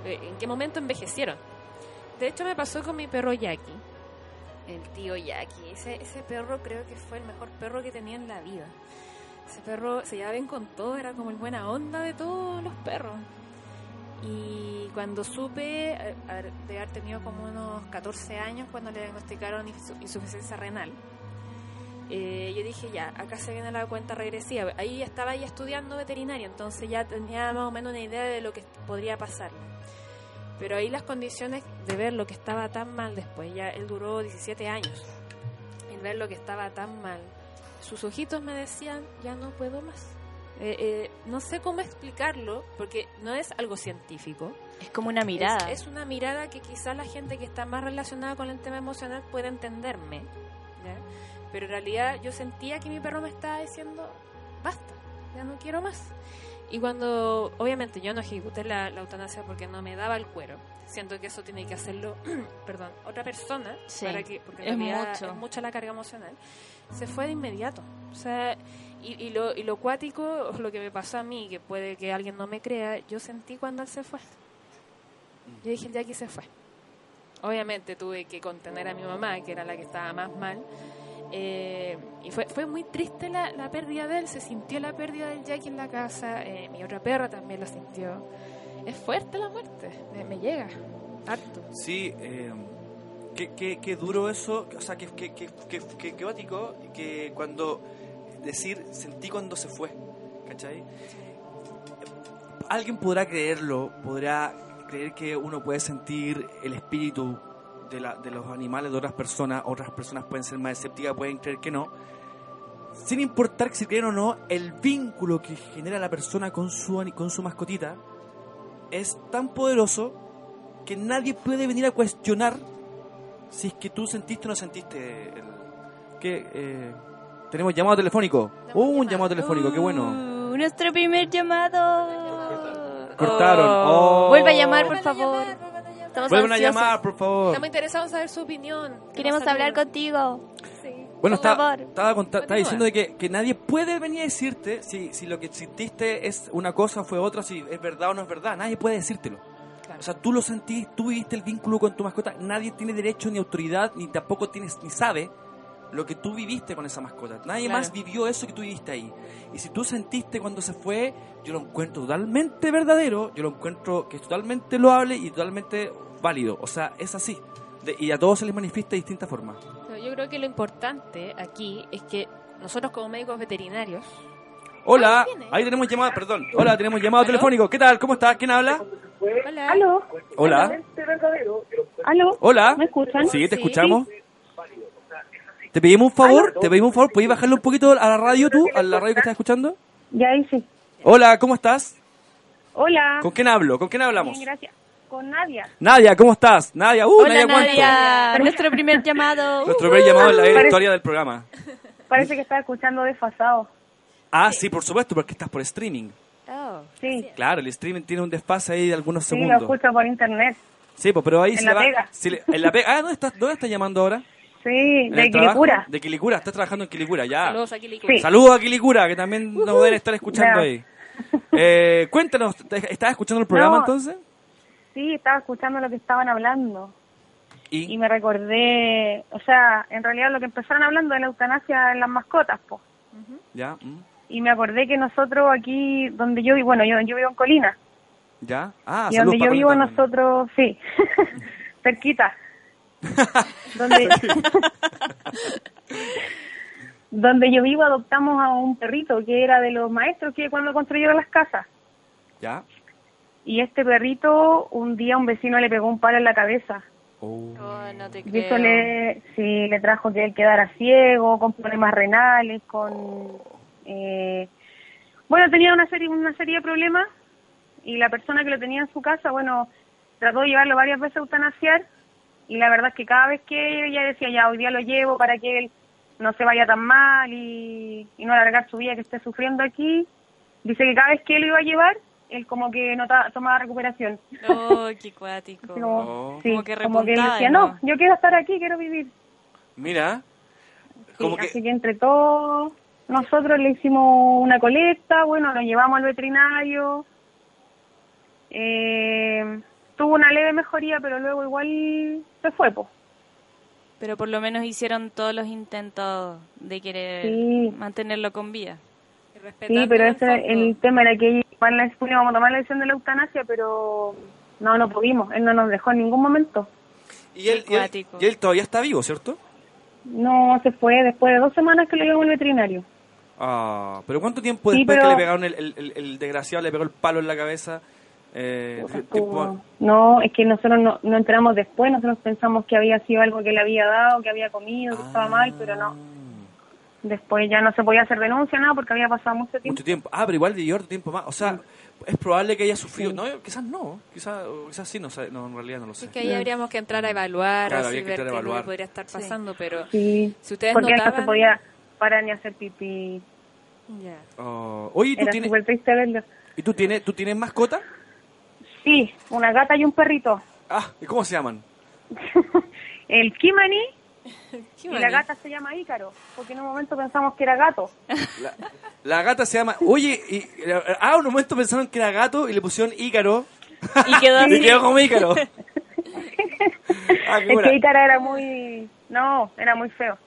Eh, ¿En qué momento envejecieron? De hecho, me pasó con mi perro Jackie, el tío Jackie. Ese, ese perro creo que fue el mejor perro que tenía en la vida. Ese perro se llevaba bien con todo, era como el buena onda de todos los perros. Y cuando supe eh, de haber tenido como unos 14 años cuando le diagnosticaron insu- insuficiencia renal, eh, yo dije ya, acá se viene la cuenta regresiva. Ahí estaba ya estudiando veterinaria, entonces ya tenía más o menos una idea de lo que podría pasar. Pero ahí las condiciones de ver lo que estaba tan mal después, ya él duró 17 años, el ver lo que estaba tan mal, sus ojitos me decían, ya no puedo más. Eh, eh, no sé cómo explicarlo, porque no es algo científico. Es como una mirada. Es, es una mirada que quizás la gente que está más relacionada con el tema emocional puede entenderme. ¿ya? Pero en realidad yo sentía que mi perro me estaba diciendo, basta, ya no quiero más. Y cuando, obviamente yo no ejecuté la, la eutanasia porque no me daba el cuero. Siento que eso tiene que hacerlo, perdón, otra persona, Sí, para que, porque en es mucho. es mucha la carga emocional. Se fue de inmediato. O sea, y, y lo, y lo cuático, lo que me pasó a mí, que puede que alguien no me crea, yo sentí cuando él se fue. Yo dije, el Jackie se fue. Obviamente tuve que contener a mi mamá, que era la que estaba más mal. Eh, y fue, fue muy triste la, la pérdida de él, se sintió la pérdida del Jackie en la casa, eh, mi otra perra también la sintió. Es fuerte la muerte, me, me llega, harto. Sí, eh, qué, qué- qué duro eso, o sea, que, que, que, que, que, que gótico, que cuando decir, sentí cuando se fue, ¿cachai? Alguien podrá creerlo, podrá creer que uno puede sentir el espíritu de, los animales de otras personas, otras personas pueden ser más escépticas, pueden creer que no, sin importar si creen o no, el vínculo que genera la persona con su, con su mascotita es tan poderoso que nadie puede venir a cuestionar si es que tú sentiste o no sentiste el... que eh, tenemos llamado telefónico uh, un llamado telefónico qué bueno Uh, nuestro primer llamado. Cortaron. Oh. Vuelve a llamar, por favor. Estamos vuelvan a llamar por favor Estamos interesados en saber su opinión. Queremos hablar contigo. bueno por estaba, favor. estaba, diciendo de que, que nadie puede venir a decirte si, si lo que sentiste es una cosa fue otra si es verdad o no es verdad nadie puede decírtelo Claro. O sea, tú lo sentís, tú viviste el vínculo con tu mascota, nadie tiene derecho ni autoridad, ni tampoco tienes, ni sabe lo que tú viviste con esa mascota. Nadie Claro. más vivió eso que tú viviste ahí. Y si tú sentiste cuando se fue, yo lo encuentro totalmente verdadero, yo lo encuentro que es totalmente loable y totalmente válido. O sea, es así. De- y a todos se les manifiesta de distintas formas. Yo creo que lo importante aquí es que nosotros como médicos veterinarios Hola, Ah, ahí tenemos llamada, perdón. Hola, tenemos llamado ¿Aló? telefónico. ¿Qué tal? ¿Cómo está? ¿Quién habla? Hola. ¿Aló? Hola. ¿Aló? Hola. ¿Me escuchan? Sí, te Sí. escuchamos. Te pedimos un favor, te pedimos un favor, ¿puedes bajarle un poquito a la radio tú, a la radio que estás escuchando? Ya hice. Hola, ¿cómo estás? Hola. ¿Con quién hablo? ¿Con quién hablamos? Bien, gracias. Con Nadia. Nadia, ¿cómo estás? Nadia, uh, Hola Nadia, ¿cuánto? Nadia, nuestro primer llamado. Nuestro primer llamado en la Parece- historia del programa. Parece que estaba escuchando desfasado. Ah, sí, por supuesto, porque estás por streaming. Oh, Sí. Claro, el streaming tiene un desfase ahí de algunos Sí, lo segundos. escucho por internet. Sí, pues, pero ahí En se La va- Pega. si le- en la pega. Ah, ¿dónde estás, ¿dónde estás llamando ahora? Sí, ¿En de? Quilicura. De Quilicura, estás trabajando en Quilicura, ya. saludos aquí, Licu. Sí. Saludos a Quilicura, que también nos deben estar escuchando ahí. Eh, cuéntanos, ¿te- ¿estás escuchando el programa No. entonces? Sí, estaba escuchando lo que estaban hablando. Y, Y me recordé, o sea, en realidad lo que empezaron hablando de la eutanasia en las mascotas, pues. ya, mm, Y me acordé que nosotros aquí, donde yo vivo, bueno, yo, yo vivo en Colina. ya. Ah, y donde yo vivo también. nosotros, sí, cerquita. Donde, donde yo vivo adoptamos a un perrito que era de los maestros que cuando construyeron las casas. Ya. Y este perrito, un día un vecino le pegó un palo en la cabeza. Oh. Oh, no te Y eso le, sí, le trajo que él quedara ciego, con problemas renales, con... eh, bueno, tenía una serie, una serie de problemas y la persona que lo tenía en su casa, bueno, trató de llevarlo varias veces a eutanasiar y la verdad es que cada vez que ella decía, ya, hoy día lo llevo para que él no se vaya tan mal y, y no alargar su vida que esté sufriendo aquí, dice que cada vez que él lo iba a llevar, él como que no tomaba recuperación. Oh, qué cuático. Como, Oh. sí, Como que como que él decía, ¿no? no, yo quiero estar aquí, quiero vivir. Mira, Sí, como que... Así que entre todos nosotros le hicimos una colecta, bueno, lo llevamos al veterinario. Eh, tuvo una leve mejoría, pero luego igual se fue, pues. Pero por lo menos hicieron todos los intentos de querer Sí. mantenerlo con vida. Sí, pero en ese, el tema era que igual íbamos a tomar la decisión de la eutanasia, pero no, no pudimos. Él no nos dejó en ningún momento. Y él, y él- cuático. y él todavía está vivo, ¿cierto? No, se fue después de dos semanas que lo llevamos al veterinario. Ah, pero ¿cuánto tiempo Sí, después pero- que le pegaron el, el, el- el desgraciado, le pegó el palo en la cabeza? Eh, No, es que nosotros no, no enteramos después, nosotros pensamos que había sido algo que le había dado, que había comido, que estaba mal, pero no. Después ya no se podía hacer denuncia, nada, porque había pasado mucho tiempo. Mucho tiempo. Ah, pero igual de otro tiempo más. O sea, es probable que haya sufrido. No, quizás no. Quizás, quizás sí, no, sé, no, en realidad no lo sé. Así que ahí habríamos que entrar a evaluar, Claro, así habría que ver a qué es evaluar. que podría estar pasando, pero Sí, si ustedes porque él no se notaban... podía parar ni hacer pipí. Ya. Oh, Oye, ¿y tú Era tienes, súper triste verlo. ¿y tú tienes, tú tienes mascota? Sí, una gata y un perrito. Ah, ¿y cómo se llaman? El Kimani y la gata se llama Ícaro, porque en un momento pensamos que era gato. La, la gata se llama... Oye, y, ah, un momento pensaron que era gato y le pusieron Ícaro. Y quedó y quedó como Ícaro. ah, Es que Ícaro era muy... No, era muy feo.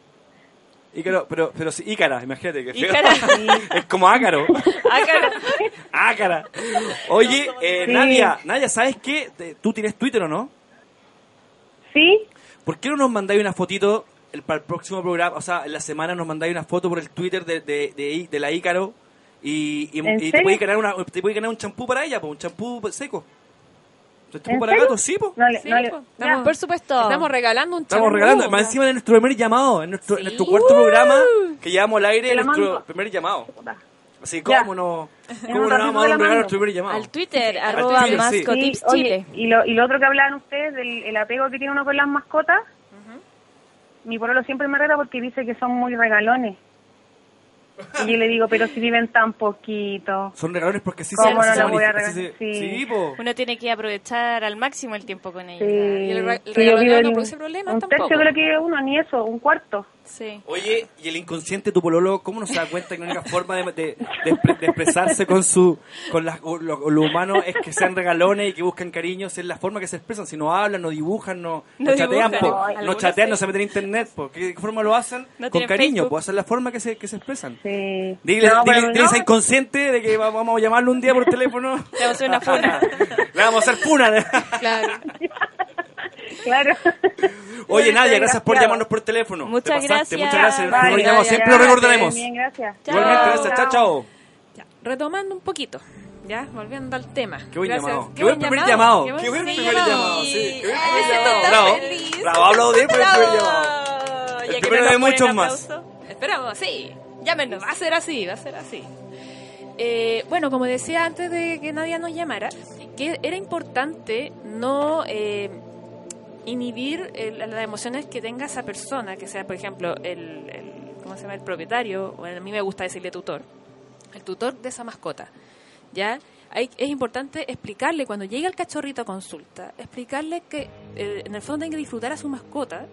Ícaro, pero, pero sí, Ícara, imagínate que feo. Ícara. es como Ácaro. Ácaro. Ácara. Oye, eh, Sí. Nadia, Nadia, ¿sabes qué? Te- ¿Tú tienes Twitter o no? ¿Sí? ¿Por qué no nos mandáis una fotito el, para el próximo programa? O sea, en la semana nos mandáis una foto por el Twitter de, de, de, I- de la Ícaro y, y, ¿En y te serio? podéis ganar, una, te podéis ganar un champú para ella, pues, un champú seco. ¿Un champú ¿En para gatos? Sí, pues. No, le- Sí, no le- ya. estamos- Por supuesto. Estamos regalando un Estamos champú. regalando, más encima de nuestro primer llamado, en nuestro, en nuestro cuarto programa que llevamos al aire, Te nuestro mando. primer llamado. Así, Ya. ¿cómo no? En ¿Cómo un no ratito vamos a te dar la un regalo a mando. nuestro primer llamado? Al Twitter, arroba Twitter, sí. mascotips Sí, oye, chile. y lo, y lo otro que hablaban ustedes del el apego que tiene uno con las mascotas, mi pololo siempre me reta porque dice que son muy regalones. Y yo le digo, pero si viven tan poquito. Son regalones porque sí ¿Cómo se no lo voy a sí regalar? Sí. Sí, po. Uno tiene que aprovechar al máximo el tiempo con ella. Sí, Y el el sí, vivo no produce problemas Un tampoco. tercio de lo que vive uno, ni eso, un cuarto. Sí. Oye, ¿y el inconsciente tu pololo, cómo no se da cuenta que la única forma de, de- de expre- de expresarse con su con las- con lo, lo humano es que sean regalones y que buscan cariño? Es la forma que se expresan. Si no hablan, no dibujan, no, no No chatean, dibujan. po. No, chatean, sí. no se meten en internet. po. ¿Qué, qué forma lo hacen? No con cariño, pues esa es la forma que se, que se expresan. Sí. Dile, No, dile- pero dile no. a esa inconsciente de que va- vamos a llamarlo un día por teléfono. Le vamos a hacer una funa. Le vamos a hacer funa. Claro. Claro. Oye, Nadia, gracias por llamarnos por teléfono. Muchas Te gracias. Muchas gracias. Vale, Lo Nadia, llamamos, siempre lo recordaremos. Bien, gracias. Igualmente, gracias. Chao, chao. Ya, retomando un poquito, ya, volviendo al tema. Qué buen Gracias. llamado. Qué buen primer llamado. Qué buen primer llamado. Sí, qué buen primer llamado. Bravo. Bravo, aplaudir por el primer llamado. El primero de muchos más. Esperamos, sí. Llámenos. Va a ser así, va a ser así. Eh, bueno, como decía antes de que Nadia nos llamara, que era importante no eh, inhibir el- las emociones que tenga esa persona, que sea, por ejemplo, el, el- ¿cómo se llama? El propietario, o a mí me gusta decirle tutor, el tutor de esa mascota, ¿ya? Hay, es importante explicarle, cuando llega el cachorrito a consulta, explicarle que eh, en el fondo hay que disfrutar a su mascota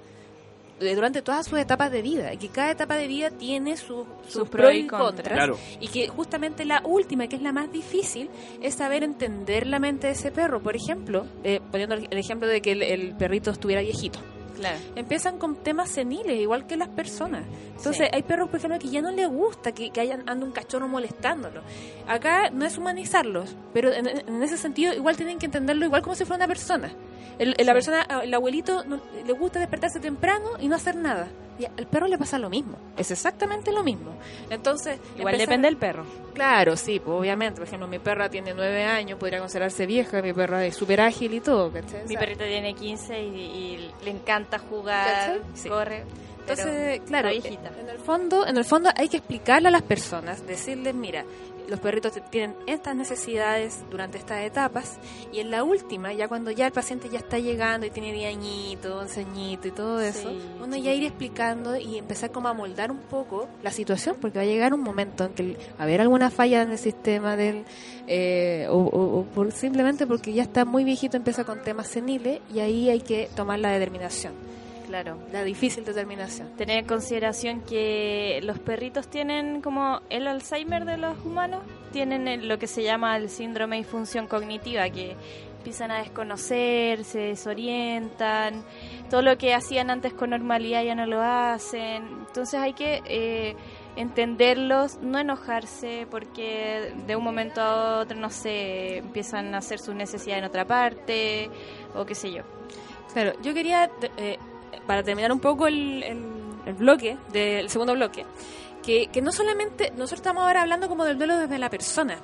durante todas sus etapas de vida y que cada etapa de vida tiene sus sus pros y contras Claro. y que justamente la última que es la más difícil es saber entender la mente de ese perro por ejemplo eh, poniendo el el ejemplo de que el, el perrito estuviera viejito Claro. empiezan con temas seniles, igual que las personas. Entonces, Sí. hay perros, por ejemplo, que ya no les gusta que, que hayan ande un cachorro molestándolo. Acá no es humanizarlos, pero en, en ese sentido igual tienen que entenderlo igual como si fuera una persona. El, la persona, el abuelito no- le gusta despertarse temprano y no hacer nada. Y al perro le pasa lo mismo. Es exactamente lo mismo. Entonces, Igual empezar- depende del perro. Claro, sí, pues obviamente. Por ejemplo, mi perra tiene nueve años, podría considerarse vieja, mi perra es súper ágil y todo, ¿cachai? Mi perrito tiene 15 y, y le encanta jugar, corre. Entonces, claro, viejita. en el fondo, en el fondo hay que explicarle a las personas, decirles, mira, los perritos tienen estas necesidades durante estas etapas y en la última, ya cuando ya el paciente ya está llegando y tiene 10 añitos, 11 añitos y todo eso, Sí, uno ya ir explicando y empezar como a moldar un poco la situación porque va a llegar un momento en que va a haber alguna falla en el sistema del eh, o, o- o por- simplemente porque ya está muy viejito empieza con temas seniles y ahí hay que tomar la determinación Claro. la difícil determinación Tener en consideración que los perritos tienen como el Alzheimer de los humanos, tienen lo que se llama el síndrome de disfunción cognitiva, que empiezan a desconocer, se desorientan, todo lo que hacían antes con normalidad ya no lo hacen. Entonces hay que eh, entenderlos, no enojarse, porque de un momento a otro, no sé, empiezan a hacer sus necesidades en otra parte, o qué sé yo. Claro, yo quería, eh, para terminar un poco el, el- el bloque, del segundo bloque, que, que no solamente, nosotros estamos ahora hablando como del duelo desde la persona,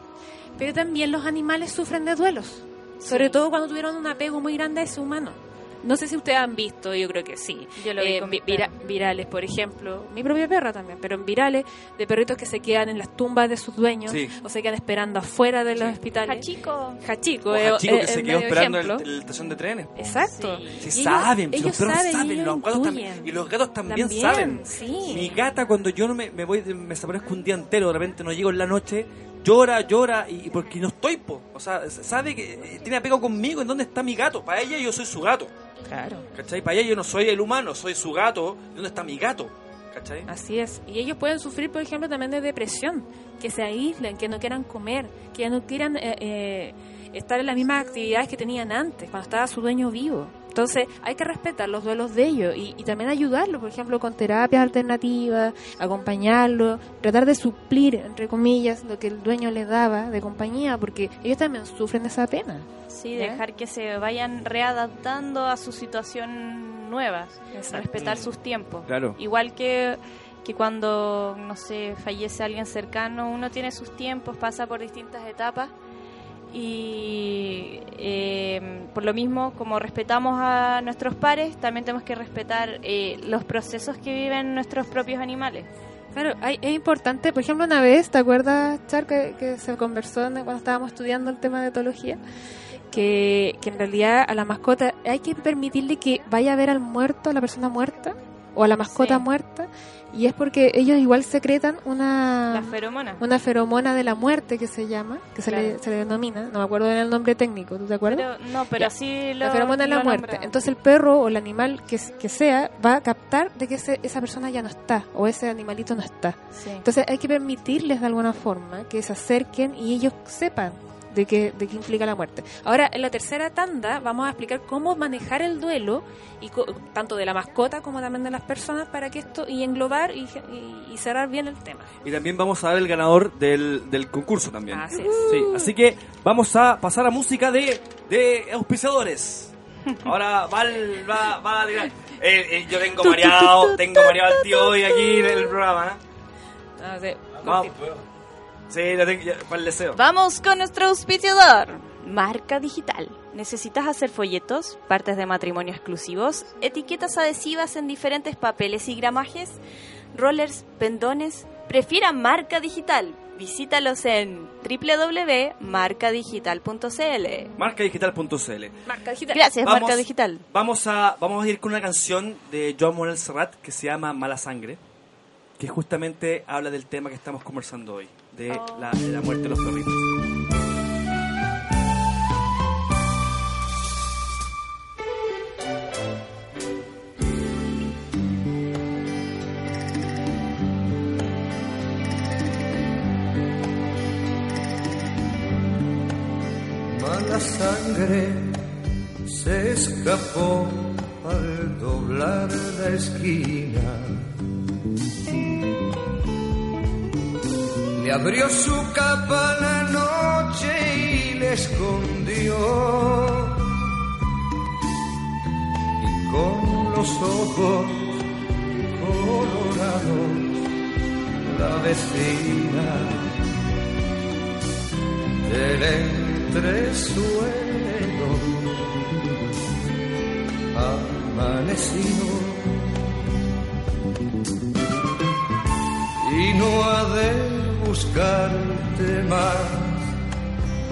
pero también los animales sufren de duelos, sobre todo cuando tuvieron un apego muy grande a ese humano. No sé si ustedes han visto, yo creo que sí. Yo lo vi Eh, con vi- mi vira- perro. virales, por ejemplo, mi propia perra también, pero en virales de perritos que se quedan en las tumbas de sus dueños Sí. o se quedan esperando afuera de los hospitales. Chico. Hachico, O eh, Hachiko eh, que se el quedó esperando el- en la estación de trenes. Exacto. Sí. Saben, ellos los perros saben, los gatos también. Y los gatos también, También, saben. sí. Mi gata, cuando yo no me, me voy, me desaparezco un día entero, de repente no llego en la noche, llora, llora, y, y porque no estoy, po. O sea, sabe que eh, tiene apego conmigo, ¿en dónde está mi gato? Para ella yo soy su gato. Claro. ¿Cachai? Para ella yo no soy el humano, soy su gato. ¿Dónde está mi gato? ¿Cachai? Así es. Y ellos pueden sufrir, por ejemplo, también de depresión, que se aíslen, que no quieran comer, que ya no quieran eh, eh, estar en las mismas actividades que tenían antes, cuando estaba su dueño vivo. Entonces, hay que respetar los duelos de ellos y, y también ayudarlos, por ejemplo, con terapias alternativas, acompañarlos, tratar de suplir, entre comillas, lo que el dueño les daba de compañía, porque ellos también sufren de esa pena. Sí, ¿Ya? dejar que se vayan readaptando a su situación nueva, Exacto. respetar sus tiempos. Claro. Igual que, que cuando, no sé, fallece alguien cercano, uno tiene sus tiempos, pasa por distintas etapas y eh, por lo mismo, como respetamos a nuestros pares, también tenemos que respetar eh, los procesos que viven nuestros propios animales. Claro, hay- es importante, por ejemplo, una vez, ¿te acuerdas, Char, que, que se conversó cuando estábamos estudiando el tema de etología? Que, que en realidad a la mascota hay que permitirle que vaya a ver al muerto, a la persona muerta, o a la mascota Sí. muerta, Y es porque ellos igual secretan una La feromona. una feromona de la muerte que se llama, que se, le, se le denomina, no me acuerdo del nombre técnico, ¿tú te acuerdas? Pero, no, pero Ya. sí lo la feromona de la muerte. Entonces el perro o el animal que, que sea va a captar de que ese- esa persona ya no está o ese animalito no está. Sí. Entonces hay que permitirles de alguna forma que se acerquen y ellos sepan de qué, de qué implica la muerte. Ahora, en la tercera tanda vamos a explicar cómo manejar el duelo, y co- tanto de la mascota como también de las personas, para que esto, y englobar y, y- y cerrar bien el tema. Y también vamos a dar el ganador del, del concurso también. Así es. Sí, así que vamos a pasar a música de, de auspiciadores. Ahora va, el- va, va a tirar. Eh, eh, yo tengo mareado, tengo mareado al tío hoy aquí en el programa. sí, Vamos. Sí, lo tengo ya, para el deseo. Vamos con nuestro auspiciador. Marca Digital. ¿Necesitas hacer folletos, partes de matrimonio exclusivos, etiquetas adhesivas en diferentes papeles y gramajes, rollers, pendones? Prefiera Marca Digital. Visítalos en www.marcadigital.cl. Marcadigital.cl. Marca digital. Gracias, Vamos. Marca Digital. Vamos a, vamos a ir con una canción de Joan Morel Serrat que se llama Mala Sangre, que justamente habla del tema que estamos conversando hoy, de la, de la muerte de los perritos. Mala sangre se escapó al doblar la esquina. Le abrió su capa la noche y le escondió. Y con los ojos colorados, la vecina del entresuelo amanecido y no ha de buscarte más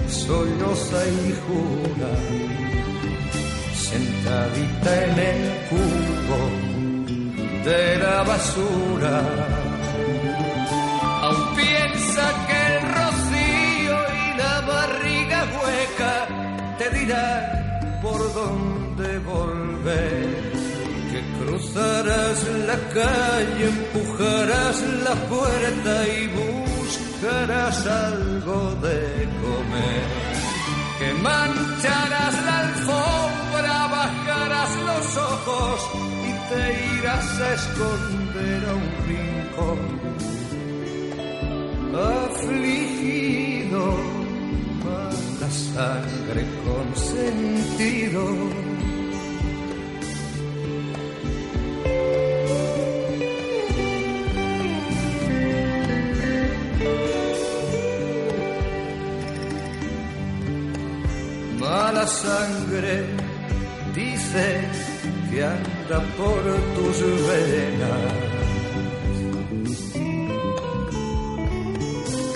solloza y jura sentadita en el cubo de la basura aún piensa que el rocío y la barriga hueca te dirán por dónde volver. Que cruzarás la calle, empujarás la puerta y buscarás algo de comer. Que mancharás la alfombra, bajarás los ojos y te irás a esconder a un rincón afligido, mala sangre con sangre dice que anda por tus venas.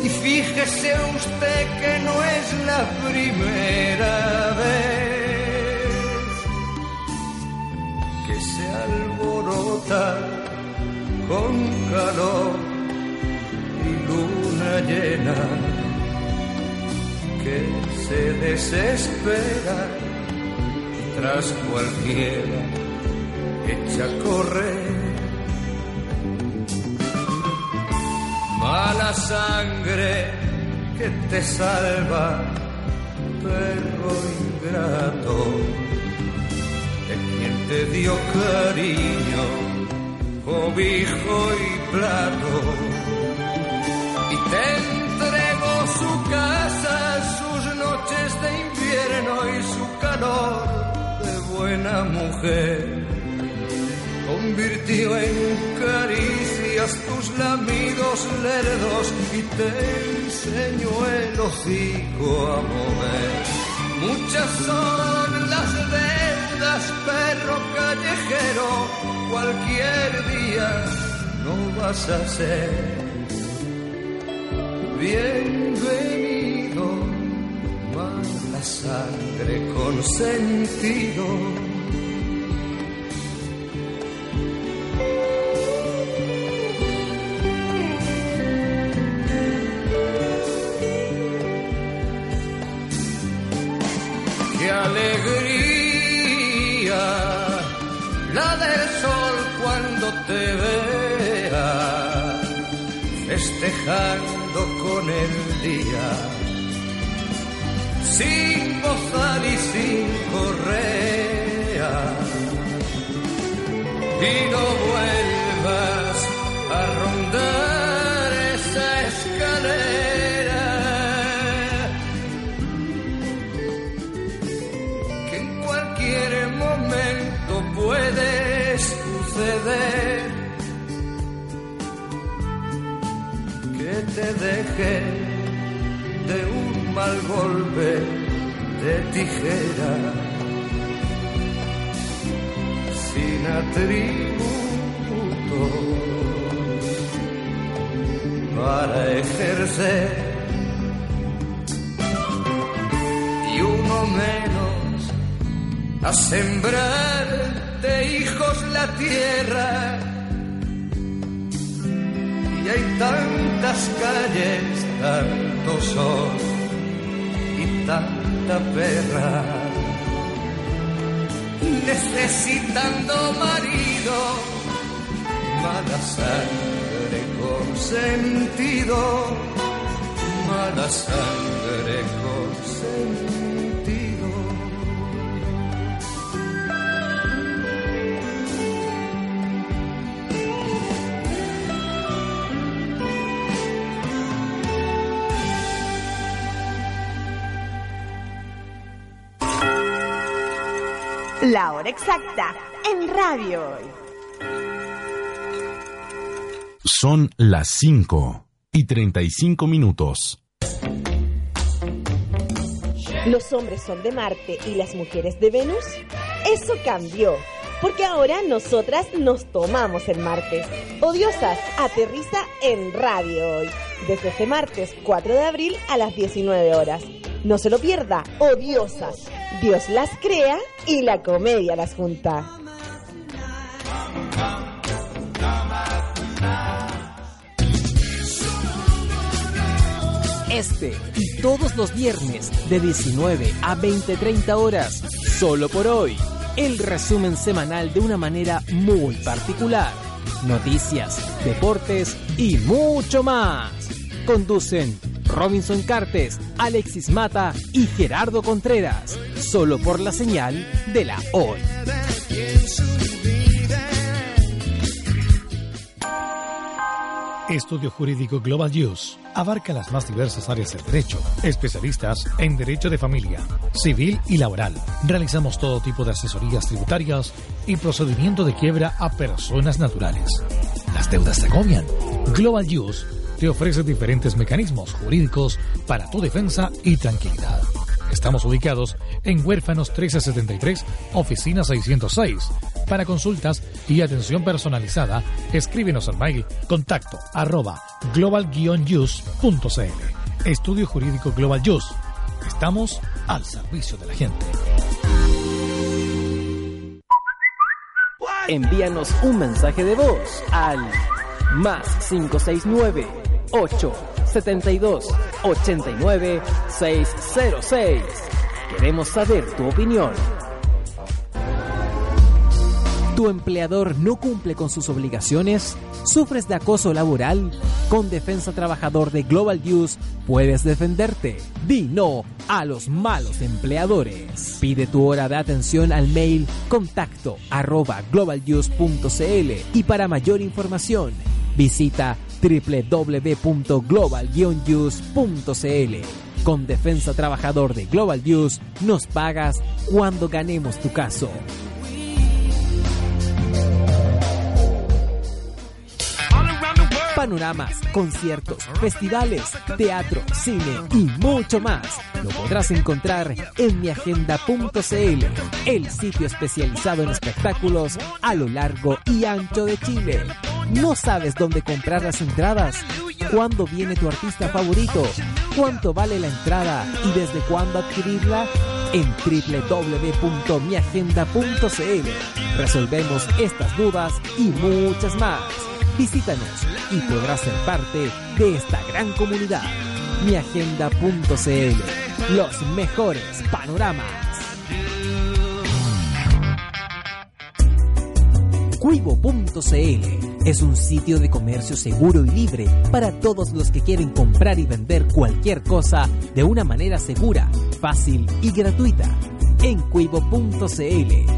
Y fíjese usted que no es la primera vez que se alborota con calor y luna llena, que se desespera tras cualquiera echa a correr. Mala sangre que te salva, perro ingrato, de quien te dio cariño, cobijo y plato, de buena mujer convirtió en caricias tus lamidos lerdos y te enseñó el hocico a mover. Muchas son las deudas, perro callejero, cualquier día no vas a ser bienvenido, la sangre con sentido. Qué alegría la del sol cuando te vea festejando con el día sin bozal y sin correa. Y no vuelvas a rondar esa escalera que en cualquier momento puede suceder que te deje mal golpe de tijera. Sin atributos para ejercer. Y uno menos a sembrar de hijos la tierra. Y hay tantas calles, tanto sol tanta perra. Necesitando marido, mala sangre con sentido, mala sangre La hora exacta en Radio Hoy. Son las 5 y 35 minutos. Los hombres son de Marte y las mujeres de Venus. Eso cambió. Porque ahora nosotras nos tomamos el martes. Odiosas, aterriza en Radio Hoy. Desde este martes 4 de abril a las 19 horas. No se lo pierda, odiosas. Dios las crea y la comedia las junta. Este y todos los viernes de 19 a 20-30 horas, solo por hoy, el resumen semanal de una manera muy particular. Noticias, deportes y mucho más. Conducen Robinson Cartes, Alexis Mata y Gerardo Contreras, solo por la señal de la hoy. Estudio Jurídico Global Use abarca las más diversas áreas del derecho, especialistas en derecho de familia, civil y laboral. Realizamos todo tipo de asesorías tributarias y procedimiento de quiebra a personas naturales. Las deudas te agobian. Global Use te ofrece diferentes mecanismos jurídicos para tu defensa y tranquilidad. Estamos ubicados en Huérfanos 1373, Oficina 606. Para consultas y atención personalizada, escríbenos al mail contacto arroba global-use.cl. Estudio Jurídico Global Use. Estamos al servicio de la gente. Envíanos un mensaje de voz al más 569 872 89 606. Queremos saber tu opinión. ¿Tu empleador no cumple con sus obligaciones? ¿Sufres de acoso laboral? Con Defensa Trabajador de Global Use puedes defenderte. Di no a los malos empleadores. Pide tu hora de atención al mail contacto arroba y para mayor información visita www.global-use.cl. Con Defensa Trabajador de Global Use nos pagas cuando ganemos tu caso. Panoramas, conciertos, festivales, teatro, cine y mucho más. Lo podrás encontrar en miagenda.cl, el sitio especializado en espectáculos a lo largo y ancho de Chile. ¿No sabes dónde comprar las entradas? ¿Cuándo viene tu artista favorito? ¿Cuánto vale la entrada y desde cuándo adquirirla? En www.miagenda.cl resolvemos estas dudas y muchas más. Visítanos y podrás ser parte de esta gran comunidad. Miagenda.cl Los mejores panoramas. Cuivo.cl es un sitio de comercio seguro y libre para todos los que quieren comprar y vender cualquier cosa de una manera segura, fácil y gratuita. En cuivo.cl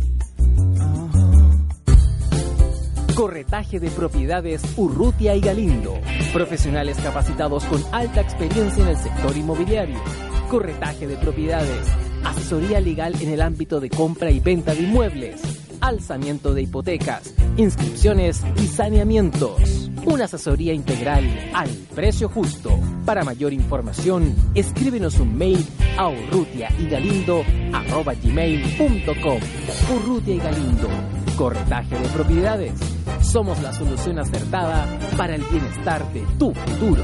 Corretaje de propiedades Urrutia y Galindo. Profesionales capacitados con alta experiencia en el sector inmobiliario. Corretaje de propiedades. Asesoría legal en el ámbito de compra y venta de inmuebles. Alzamiento de hipotecas. Inscripciones y saneamientos. Una asesoría integral al precio justo. Para mayor información, escríbenos un mail a urrutiaygalindo.com. Urrutia y Galindo. Corretaje de propiedades. Somos la solución acertada para el bienestar de tu futuro.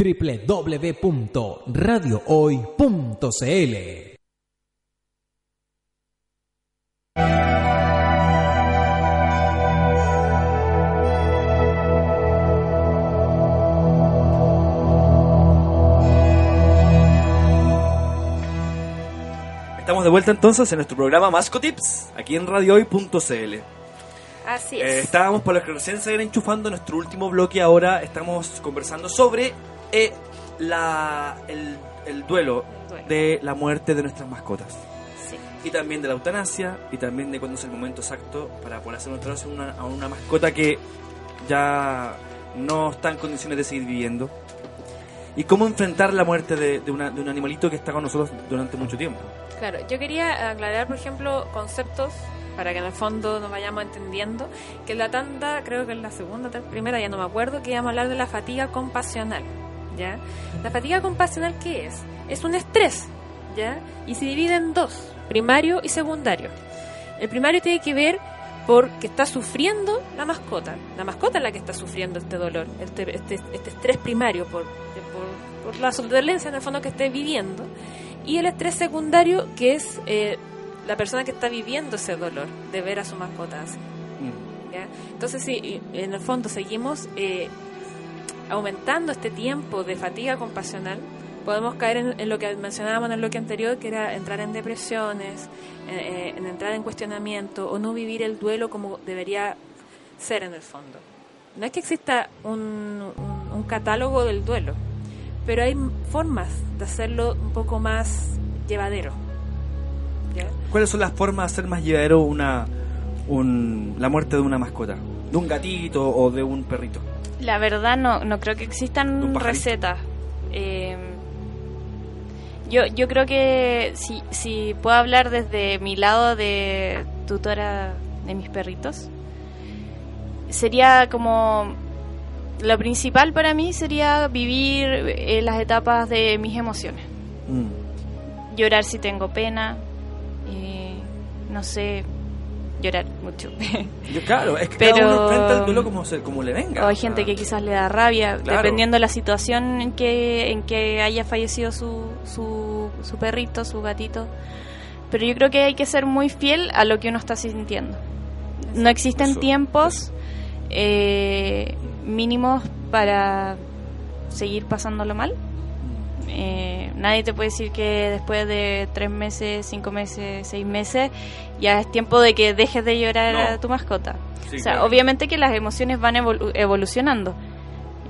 www.radiohoy.cl Estamos de vuelta entonces en nuestro programa Mascotips, aquí en radiohoy.cl. Así es. Eh, estábamos, por los que recién se enchufando en nuestro último bloque, ahora estamos conversando sobre eh, la, el, el duelo duelo. de la muerte de nuestras mascotas. Sí. Y también de la eutanasia, y también de cuándo es el momento exacto para poder hacer un a una, a una mascota que ya no está en condiciones de seguir viviendo. Y cómo enfrentar la muerte de, de una- de un animalito que está con nosotros durante mucho tiempo. Claro, yo quería aclarar, por ejemplo, conceptos para que en el fondo nos vayamos entendiendo, que en la tanda, creo que en la segunda, primera, ya no me acuerdo, que íbamos a hablar de la fatiga compasional, ¿ya? La fatiga compasional, ¿qué es? Es un estrés, ¿ya? Y se divide en dos, primario y secundario. El primario tiene que ver porque está sufriendo la mascota. La mascota es la que está sufriendo este dolor, este, este, este estrés primario por, por, por la dolencia en el fondo que esté viviendo. Y el estrés secundario, que es eh, la persona que está viviendo ese dolor de ver a su mascota así. ¿ya? Entonces, sí, y en el fondo seguimos eh, aumentando este tiempo de fatiga compasional, podemos caer en, lo que mencionábamos en el bloque anterior, que era entrar en depresiones, eh, en entrar en cuestionamiento o no vivir el duelo como debería ser en el fondo. No es que exista un, catálogo del duelo, pero hay formas de hacerlo un poco más llevadero. ¿Cuáles son las formas de hacer más llevadero una, un- la muerte de una mascota? ¿De un gatito o de un perrito? La verdad no, no creo que existan recetas. Eh, yo, yo creo que si, si puedo hablar desde mi lado de tutora de mis perritos, sería como lo principal para mí sería vivir eh, las etapas de mis emociones. Mm. Llorar si tengo pena, eh, no sé, llorar mucho. Yo, claro, es que Pero- cada uno enfrenta el duelo como, se, como le venga. O hay gente que quizás le da rabia, Claro. dependiendo de la situación en que, en que haya fallecido su, su, su perrito, su gatito. Pero yo creo que hay que ser muy fiel a lo que uno está sintiendo. No existen Eso, tiempos eh, mínimos para seguir pasándolo mal. Eh, nadie te puede decir que después de tres meses, cinco meses, seis meses, ya es tiempo de que dejes de llorar No. a tu mascota. Sí, o sea, claro. obviamente que las emociones van evolu- evolucionando.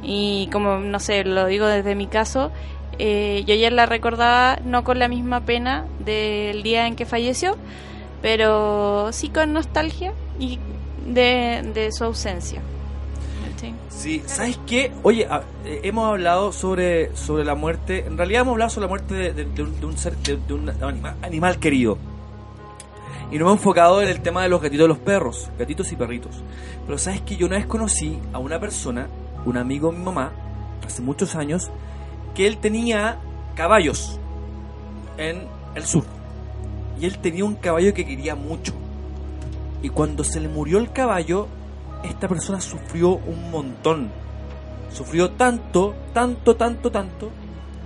Y como, no sé, lo digo desde mi caso, eh, yo ayer la recordaba no con la misma pena del día en que falleció, pero sí con nostalgia y de, de su ausencia. Sí. ¿sabes qué? Oye, eh, hemos hablado sobre, sobre la muerte. En realidad hemos hablado sobre la muerte de, un, ser, de, un anima- animal querido. Y nos hemos enfocado en el tema de los gatitos y los perros, gatitos y perritos. Pero ¿sabes que Yo una vez conocí a una persona, un amigo de mi mamá, hace muchos años, que él tenía caballos en el sur. Y él tenía un caballo que quería mucho. Y cuando se le murió el caballo, esta persona sufrió un montón. Sufrió tanto, tanto, tanto, tanto,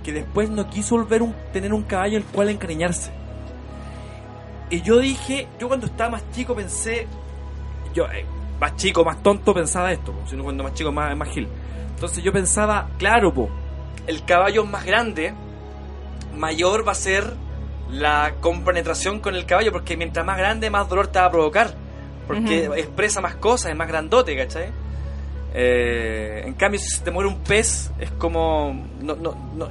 que después no quiso volver a tener un caballo el cual encariñarse. Y yo dije, yo cuando estaba más chico pensé, yo eh, más chico, más tonto pensaba esto, sino cuando más chico más, más gil. Entonces yo pensaba, claro, po, el caballo más grande, mayor va a ser la compenetración con el caballo, porque mientras más grande, más dolor te va a provocar. Porque expresa más cosas, es más grandote, ¿cachai? Eh, en cambio, si se te muere un pez, es como. No, no, no,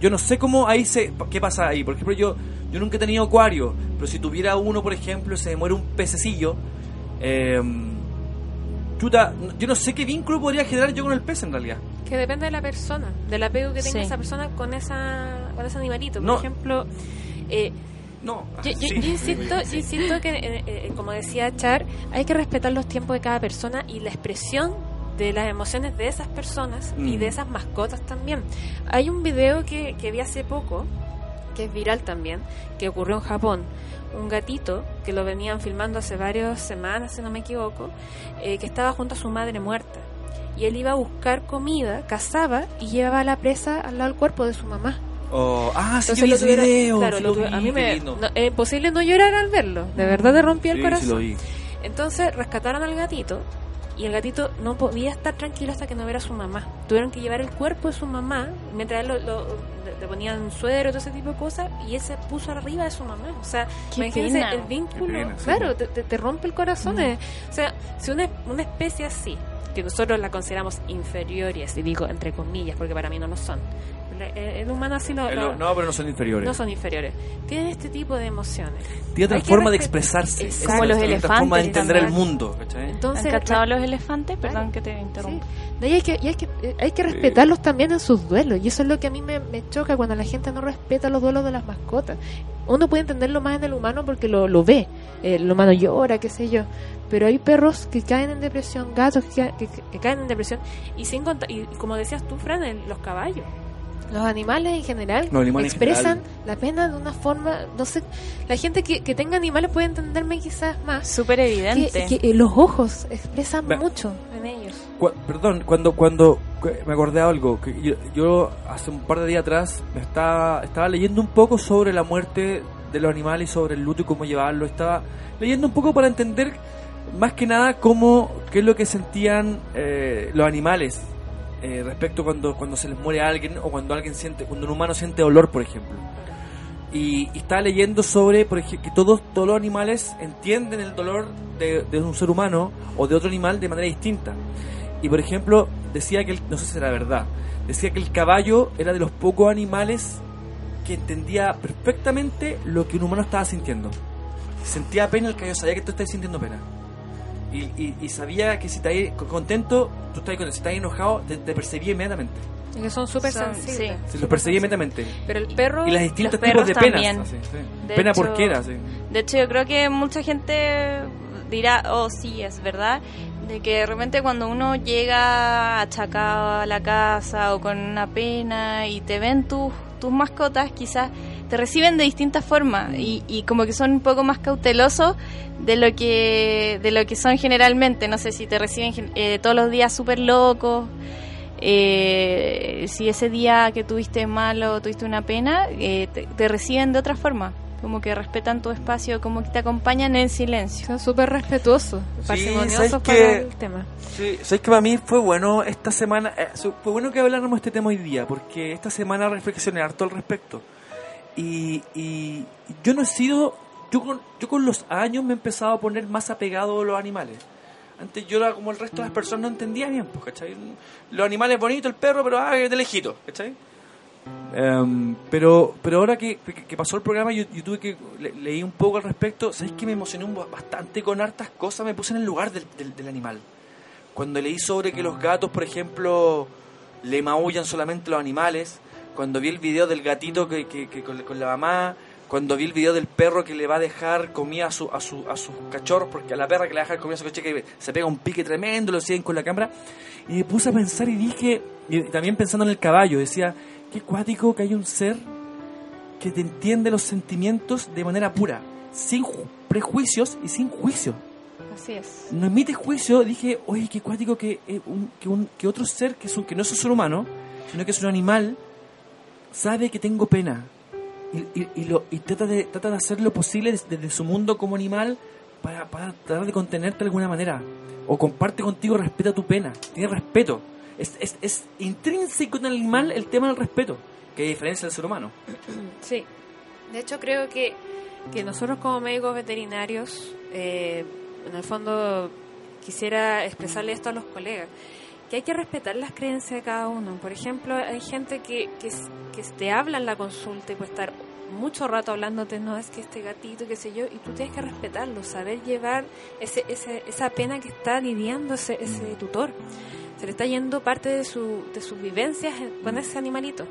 yo, no sé cómo ahí se. ¿Qué pasa ahí? Por ejemplo, yo, yo nunca he tenido acuario, pero si tuviera uno, por ejemplo, y se me muere un pececillo. Eh, chuta, yo no sé qué vínculo podría generar yo con el pez en realidad. Que depende de la persona, del apego que tenga Sí. esa persona con esa con ese animalito. Por No. ejemplo, eh, No, yo, yo- sí. yo insisto, yo insisto que, eh, eh, como decía Char, hay que respetar los tiempos de cada persona y la expresión de las emociones de esas personas y Mm. de esas mascotas también. Hay un video que, que vi hace poco, que es viral también, que ocurrió en Japón. Un gatito que lo venían filmando hace varias semanas, si no me equivoco, eh, que estaba junto a su madre muerta. Y él iba a buscar comida, cazaba y llevaba la presa al lado del cuerpo de su mamá. Oh, ah, sí, Entonces yo vi lo ese video. claro, sí lo lo tuve- a vi, mí me no, es imposible no llorar al verlo. De verdad te rompía el Sí, corazón. sí lo vi. Entonces rescataron al gatito y el gatito no podía estar tranquilo hasta que no viera a su mamá. Tuvieron que llevar el cuerpo de su mamá mientras él lo, lo- le- ponían suero y todo ese tipo de cosas y él se puso arriba de su mamá. O sea, Qué imagínense pena. el vínculo. Qué pena, sí. claro, te, te- te rompe el corazón. eh. O sea, si una, una especie así, que nosotros la consideramos inferiores, y digo entre comillas, porque para mí no lo son. El, el humano así lo, Eh, lo- no, pero no son inferiores. no son inferiores. Tienen este tipo de emociones. Tiene otra forma de expresarse. Exacto. Es Como los otra elefantes forma de entender el mundo. ¿cachai? Entonces, ¿Han cachado los elefantes? Perdón que te interrumpa. ahí hay que, y hay que, eh, hay que respetarlos también en sus duelos. Y eso es lo que a mí me, me choca cuando la gente no respeta los duelos de las mascotas. Uno puede entenderlo más en el humano porque lo, lo ve. Eh, el humano llora, qué sé yo. Pero hay perros que caen en depresión, gatos que, que- que caen en depresión. Y sin y como decías tú, Fran, el- los caballos. Los animales en general Los animales en expresan general. la pena de una forma, no sé, la gente que, que tenga animales puede entenderme quizás más. Súper evidente. Que, que, eh, los ojos expresan Ve- mucho en ellos. Cu- perdón, cuando cuando cu- me acordé de algo, que yo, yo hace un par de días atrás me estaba, estaba leyendo un poco sobre la muerte de los animales y sobre el luto y cómo llevarlo. Estaba leyendo un poco para entender más que nada cómo, qué es lo que sentían eh, los animales eh, respecto cuando, cuando se les muere alguien o cuando alguien siente, cuando un humano siente dolor, por ejemplo. Y, y estaba leyendo sobre, por ejemplo, que todos, todos los animales entienden el dolor de, de un ser humano o de otro animal de manera distinta. Y por ejemplo, decía que, el- no sé si era verdad, decía que el caballo era de los pocos animales que entendía perfectamente lo que un humano estaba sintiendo. Sentía pena, el caballo sabía que tú estás sintiendo pena. Y, y- y sabía que si estás contento, tú estás contento. Si estás enojado, te, te percibía inmediatamente. Y que son súper sensibles. sí. Se lo Súper percibía sensibles. inmediatamente. Pero el perro. Y las distintos los tipos perros de penas. también. así, sí. De Pena hecho- porquera, sí. De hecho, yo creo que mucha gente dirá, oh sí, es verdad, de que de repente cuando uno llega achacado a la casa o con una pena y te ven tus, tus mascotas, quizás te reciben de distintas formas y, y como que son un poco más cautelosos de lo que de lo que son generalmente. No sé si te reciben eh, todos los días súper locos. eh, si ese día que tuviste malo, tuviste una pena, eh, te, te reciben de otra forma, como que respetan tu espacio, como que te acompañan en silencio. Son súper respetuosos, ¿sabes parsimoniosos para el tema. Sí, sabes que para mí fue bueno esta semana, eh, su- fue bueno que habláramos de este tema hoy día, porque esta semana reflexioné harto al respecto. Y, y yo no he sido, yo con, yo con los años me he empezado a poner más apegado a los animales. Antes yo era como el resto de las personas no entendía bien, pues, ¿cachai? Los animales bonitos, el perro, pero ah, de lejito, ¿cachai? Em, pero pero ahora que, que- que pasó el programa yo, yo tuve que le- leí un poco al respecto sabéis que me emocioné un- bastante con hartas cosas me puse en el lugar del, del- del animal cuando leí sobre que los gatos, por ejemplo, le maullan solamente los animales, cuando vi el video del gatito que, que- que con, con la mamá, cuando vi el video del perro que le va a dejar comida a, su, a, su, a sus cachorros, porque a la perra que le va a dejar comida a su cachorro, que se pega un pique tremendo, lo siguen con la cámara, y me puse a pensar y dije, y también pensando en el caballo, decía, qué cuático que hay un ser que te entiende los sentimientos de manera pura, sin ju- prejuicios y sin juicio. Así es. No emite juicio, dije, oye, qué cuático que, eh, un- que, un- que otro ser que, es un- que no es un ser humano, sino que es un animal, sabe que tengo pena. Y, y- y lo, y trata, de, trata de hacer lo posible des- desde su mundo como animal para, para tratar de contenerte de alguna manera. O comparte contigo, respeta tu pena. Tiene respeto. Es, es, es intrínseco en el animal el tema del respeto, que diferencia del ser humano. Sí. De hecho, creo que, que nosotros como médicos veterinarios, eh, en el fondo, quisiera expresarle esto a los colegas, que hay que respetar las creencias de cada uno. Por ejemplo, hay gente que, que, te habla en la consulta y puede estar mucho rato hablándote, no, es que este gatito, qué sé yo, y tú tienes que respetarlo, saber llevar ese, ese, esa pena que está lidiando ese, ese tutor. Se le está yendo parte de, su, de sus vivencias en- con ese animalito.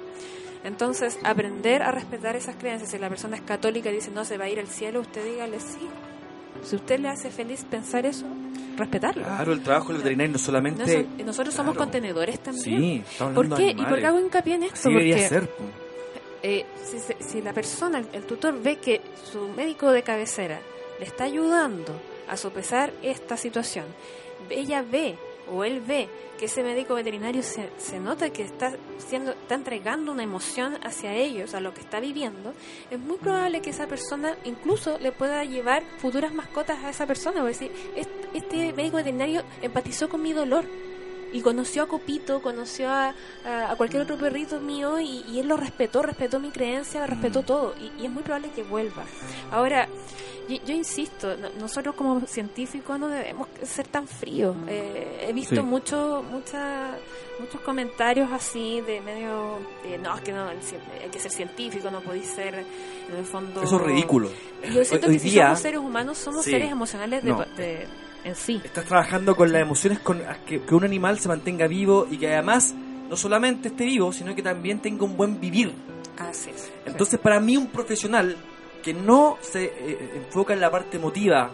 Entonces, aprender a respetar esas creencias. Si la persona es católica y dice no se va a ir al cielo, usted dígale sí. Si usted le hace feliz pensar eso, respetarlo. Claro, el trabajo del veterinario no solamente... No, so- nosotros somos contenedores también. Sí, estamos ¿Por qué? ¿Y por qué hago hincapié en esto? Así debería Porque ser. eh, si, si la persona, el tutor, ve que su médico de cabecera le está ayudando a sopesar esta situación, ella ve o él ve que ese médico veterinario se, se nota que está siendo está entregando una emoción hacia ellos, a lo que está viviendo, es muy probable que esa persona incluso le pueda llevar futuras mascotas a esa persona. O decir, este, este médico veterinario empatizó con mi dolor y conoció a Copito, conoció a, a- a cualquier otro perrito mío y, y él lo respetó, respetó mi creencia, respetó Mm. todo y, y es muy probable que vuelva. Ahora, yo, yo insisto, no- nosotros como científicos no debemos ser tan fríos. Eh, he visto Sí. mucho, mucha, muchos comentarios así de medio, de, no, es que no, hay que ser científico, no podéis ser en el fondo... Eso es ridículo. Yo siento Hoy- que si somos seres humanos, somos Sí. seres emocionales de, No. de- en sí. Estás trabajando con las emociones, con que, que un animal se mantenga vivo y que además no solamente esté vivo, sino que también tenga un buen vivir. Así es. Entonces, para mí, un profesional que no se eh, enfoca en la parte emotiva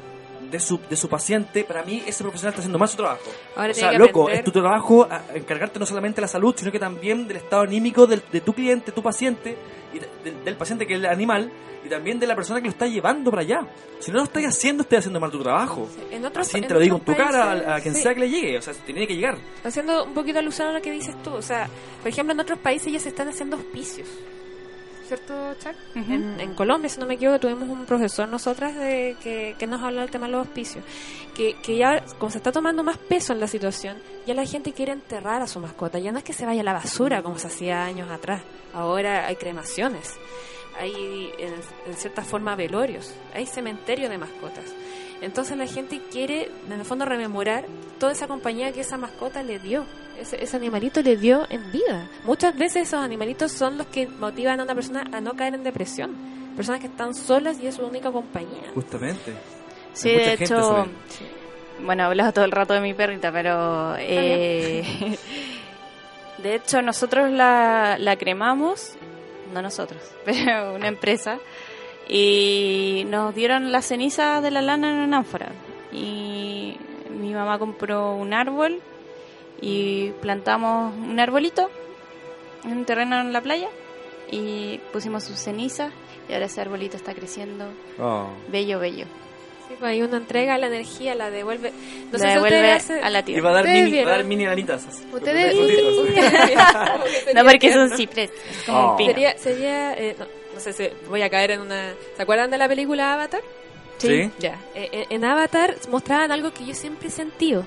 de su, de su paciente, para mí ese profesional está haciendo mal su trabajo. Ahora o sea, loco, aprender- es tu trabajo encargarte no solamente de la salud, sino que también del estado anímico del- de tu cliente, tu paciente, y de- del- del paciente que es el animal, y también de la persona que lo está llevando para allá. Si no lo estás haciendo, estás haciendo mal tu trabajo. En otros, Así en te lo digo en tu otros cara, países, a, a quien sí. sea que le llegue, o sea, tiene que llegar. Haciendo un poquito alusión a lo que dices tú, o sea, por ejemplo, en otros países ya se están haciendo auspicios. ¿Cierto, Chuck? En, en Colombia, si no me equivoco, tuvimos un profesor nosotras de, que, que nos habló del tema de los auspicios. Que, que ya, como se está tomando más peso en la situación, ya la gente quiere enterrar a su mascota. Ya no es que se vaya a la basura como se hacía años atrás. Ahora hay cremaciones, hay en, en cierta forma velorios, hay cementerio de mascotas. Entonces la gente quiere, en el fondo, rememorar toda esa compañía que esa mascota le dio, ese, ese animalito le dio en vida. Muchas veces esos animalitos son los que motivan a una persona a no caer en depresión. Personas que están solas y es su única compañía. Justamente. Sí, Hay mucha de gente hecho, sobre- bueno, hablaba todo el rato de mi perrita, pero eh, de hecho nosotros la, la cremamos, no nosotros, pero una empresa, y nos dieron la ceniza de la lana en una ánfora. Y mi mamá compró un árbol y plantamos un arbolito en un terreno en la playa y pusimos sus cenizas y ahora ese arbolito está creciendo Oh. bello, bello. Sí, pues ahí uno entrega la energía, la devuelve. No La sé devuelve ustedes hacen- a la Y tierra. va a dar mini, va a dar mini alanitas. Ustedes... No, porque es un ciprés, es como Oh. un pino. Sería, sería eh, no, no sé si voy a caer en una... ¿Se acuerdan de la película Avatar? Sí. Ya. Eh, eh, en Avatar mostraban algo que yo siempre he sentido.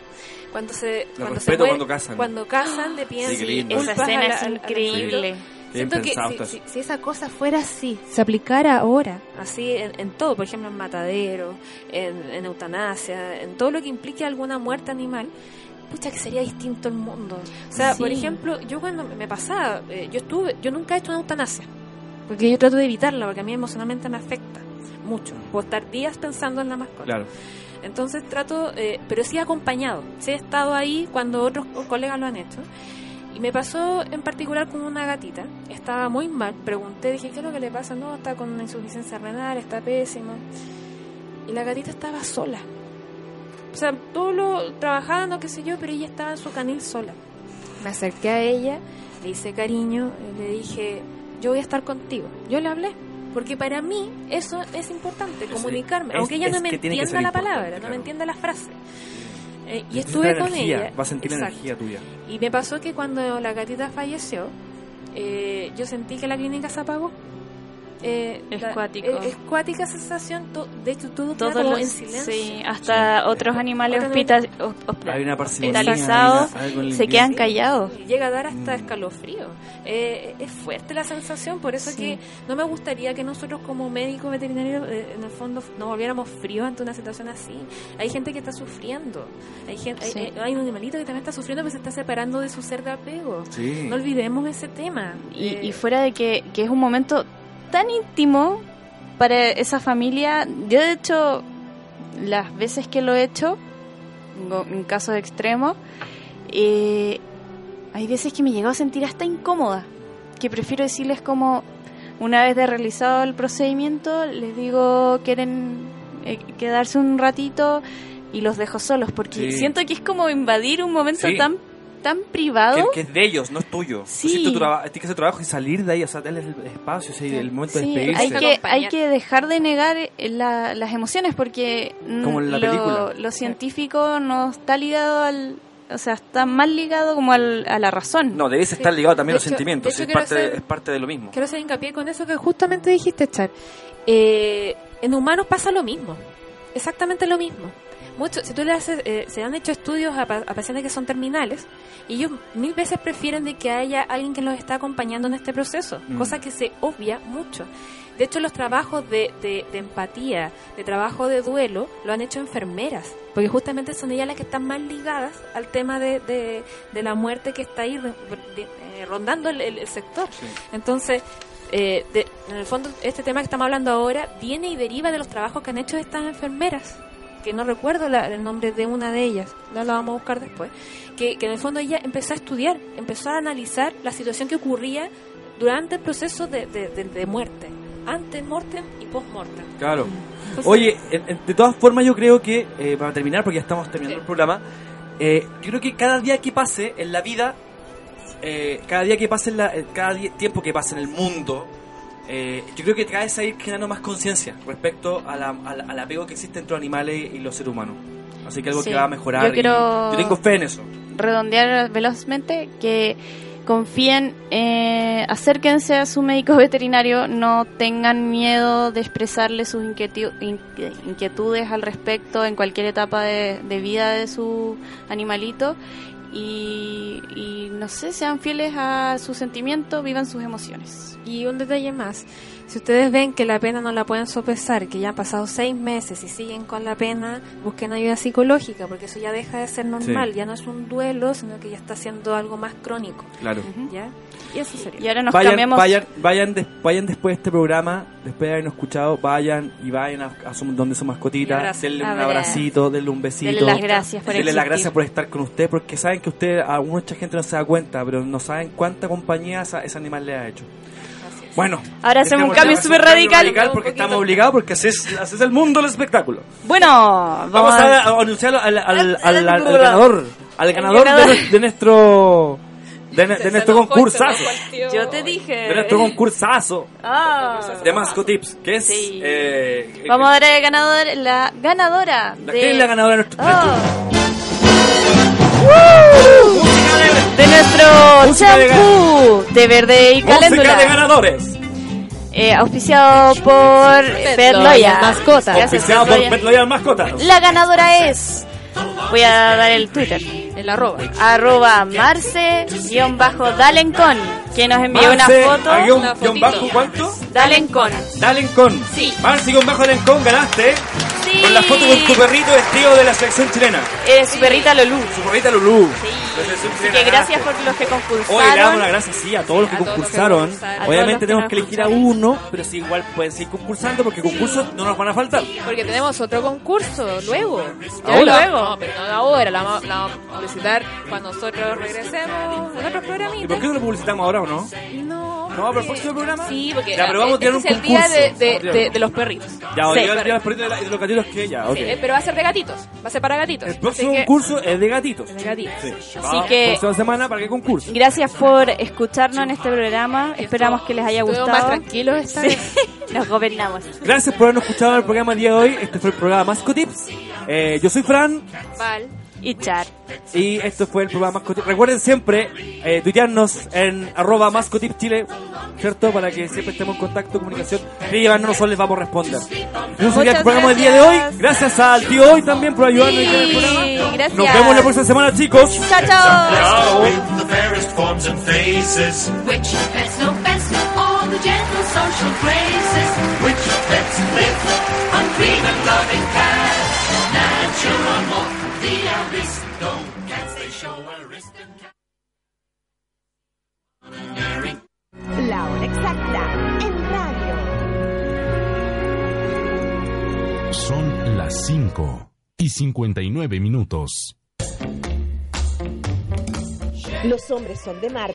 Cuando se, cuando se muere- cuando casan. Cuando casan de pie Sí, qué lindo. Esa escena es increíble. Siento que si, esa cosa fuera así, se aplicara ahora, así en, en todo, por ejemplo en matadero, en, en eutanasia, en todo lo que implique alguna muerte animal, pucha que sería distinto el mundo. O sea, Sí. por ejemplo, yo cuando me pasaba, eh, yo estuve, yo nunca he hecho una eutanasia, porque yo trato de evitarla, porque a mí emocionalmente me afecta mucho. Puedo estar días pensando en la mascota. Claro. Entonces trato, eh, pero sí acompañado. Sí he estado ahí cuando otros co- colegas lo han hecho. Y me pasó en particular con una gatita. Estaba muy mal. Pregunté, dije, ¿qué es lo que le pasa? No, está con una insuficiencia renal, está pésimo. Y la gatita estaba sola. O sea, todo lo trabajando, qué sé yo, pero ella estaba en su canil sola. Me acerqué a ella, le hice cariño, le dije, yo voy a estar contigo. Yo le hablé. Porque para mí eso es importante, comunicarme. Es- aunque ella no me entienda la palabra, no me entienda la frase. Eh, y estuve con energía, ella. Va a sentir Exacto. energía tuya. Y me pasó que cuando la gatita falleció, eh, yo sentí que la clínica se apagó. Eh, Es la- eh, es cuática sensación. to- de hecho, todo queda Todos como los- en silencio. sí, hasta otros animales hospitalizados el se quedan callados. Y Llega a dar hasta escalofrío. Eh, es fuerte la sensación, por eso que no me gustaría que nosotros como médicos veterinarios eh, en el fondo nos volviéramos fríos ante una situación así. Hay gente que está sufriendo, hay, gente, hay- Sí. hay, hay un animalito que también está sufriendo, pero se está separando de su ser de apego. Sí. No olvidemos ese tema. Y, Eh, y fuera de que, que es un momento tan íntimo para esa familia, yo de hecho, las veces que lo he hecho, en casos extremos, eh, hay veces que me he llegado a sentir hasta incómoda, que prefiero decirles como, una vez de realizado el procedimiento, les digo, quieren eh, quedarse un ratito y los dejo solos, porque Sí. siento que es como invadir un momento Sí. tan tan privado. Que, que es de ellos, no es tuyo. Sí. Tu traba- tienes que hacer trabajo y salir de ahí, o sea, darles el espacio, ese- el momento de despedirse. hay que, hay que dejar de negar eh, la- las emociones porque mm, Como en la lo, película. lo científico no está ligado al... O sea, está más ligado como al- a la razón. No, debes estar ligado también a los hecho- sentimientos, es parte, de, hacer- es parte de lo mismo. Quiero hacer hincapié con eso que justamente dijiste, Char. Eh, en humanos pasa lo mismo. Exactamente lo mismo. Mucho, si tú le haces, eh, se han hecho estudios a, a pacientes que son terminales y ellos mil veces prefieren de que haya alguien que los está acompañando en este proceso, Mm. cosa que se obvia mucho. De hecho, los trabajos de, de- de empatía, de trabajo de duelo, lo han hecho enfermeras, porque justamente son ellas las que están más ligadas al tema de, de- de la muerte que está ahí eh, rondando el, sector. Entonces, eh, de- en el fondo, este tema que estamos hablando ahora viene y deriva de los trabajos que han hecho estas enfermeras, que no recuerdo la- el nombre de una de ellas, no la vamos a buscar después, que, que en el fondo ella empezó a estudiar, empezó a analizar la situación que ocurría durante el proceso de, de- de- de muerte, ante mortem y post mortem. Claro. Entonces- Oye, de todas formas yo creo que, eh, para terminar, porque ya estamos terminando el programa, eh, yo creo que cada día que pase en la vida, eh, cada día que pase, en la, eh, cada día- tiempo que pase en el mundo, eh, yo creo que cada vez hay generando más conciencia respecto a la- a la- al apego que existe entre los animales y los seres humanos. Así que algo Sí. que va a mejorar. Yo y quiero- yo tengo fe en eso. redondear velozmente que confíen, eh, acérquense a su médico veterinario, no tengan miedo de expresarle sus inquietudes al respecto en cualquier etapa de, de vida de su animalito y, y no sé, sean fieles a sus sentimientos, vivan sus emociones. Y un detalle más, si ustedes ven que la pena no la pueden sopesar, que ya han pasado seis meses y siguen con la pena, busquen ayuda psicológica, porque eso ya deja de ser normal, Sí. ya no es un duelo, sino que ya está siendo algo más crónico. Claro. ¿Ya? Y eso sería. Y ahora nos vayan, cambiamos. vayan, vayan, des- vayan después de este programa, después de habernos escuchado, vayan y vayan a, a su, donde su mascotita, abrazo. denle un abracito, denle un besito. Denle las gracias por Denle las existir. gracias por estar con usted, porque saben que usted, a mucha gente no se da cuenta, pero no saben cuánta compañía esa- ese animal le ha hecho. Bueno, Ahora hacemos un cambio súper radical. porque estamos obligados, porque así es, así es el mundo del espectáculo. Bueno, vamos, Vamos a, a... a anunciar al, al, al, al- al El ganador, al ganador ganador. de, de nuestro de, de nuestro concursazo, Yo te dije. de nuestro concursazo Ah. de Mascotips, que es eh, Vamos a dar el ganador, la ganadora de... ¿quién es la ganadora de nuestro Oh. De nuestro de champú de verde y música caléndula. de ganadores? Eh, auspiciado por Betloya. Mascotas. Gracias, Auspiciado por. Betloya Mascotas. La ganadora es. Voy a dar el Twitter. El arroba. Arroba Marce-Dalencon. Que nos envió una foto. a guión- Una guion fotito. bajo, ¿cuánto? Dalencon. Dalencon. Sí. Marce guion bajo Dalencon, ganaste Sí. Con la foto con tu perrito vestido de la selección chilena. Eh, su perrita Lolú. Su perrita Lulú. Selección Así que gracias por los que Hoy le damos concursaron. las gracias, sí, a todos los que los concursaron. concursaron. Obviamente que tenemos que elegir a uno, pero sí, igual pueden seguir concursando porque concursos no nos van a faltar. Porque tenemos otro concurso luego. ¿Ahora? Luego. No, pero no ahora, la, vamos- la vamos a publicitar cuando nosotros regresemos en otros ¿Y programitas. por qué no lo publicitamos ahora o no? No, No, pero el próximo programa. Sí, porque Ya, pero vamos a tirar un este es el día concurso. de, de, de, de los perritos. Ya, hoy Sí, día el día de los perritos y de la- y de los gatitos que ya, ok. Sí, eh, pero va a ser de gatitos. Va a ser para gatitos. El próximo Así que- concurso es de gatitos. De gatitos. Sí. Así Va, que- Próxima semana para que concurse. Gracias por escucharnos en este programa. Esperamos que les haya gustado. más tranquilos esta Sí. vez. Nos gobernamos. Gracias por habernos escuchado en el programa el día de hoy. Este fue el programa Mascotips. Eh, yo soy Fran Val. Y Char. y esto fue el programa Mascotips. Recuerden siempre eh, tuitearnos en arroba Mascotips Chile, ¿cierto? Para que siempre estemos en contacto, comunicación. Y llevarnos nosotros les vamos a responder. Eso sería el programa del día de hoy. Gracias al tío hoy también por ayudarnos en el programa. gracias. Nos vemos la próxima semana, chicos. Chao, chao. La hora exacta en radio. Son las 5 y 59 minutos. Los hombres son de Marte.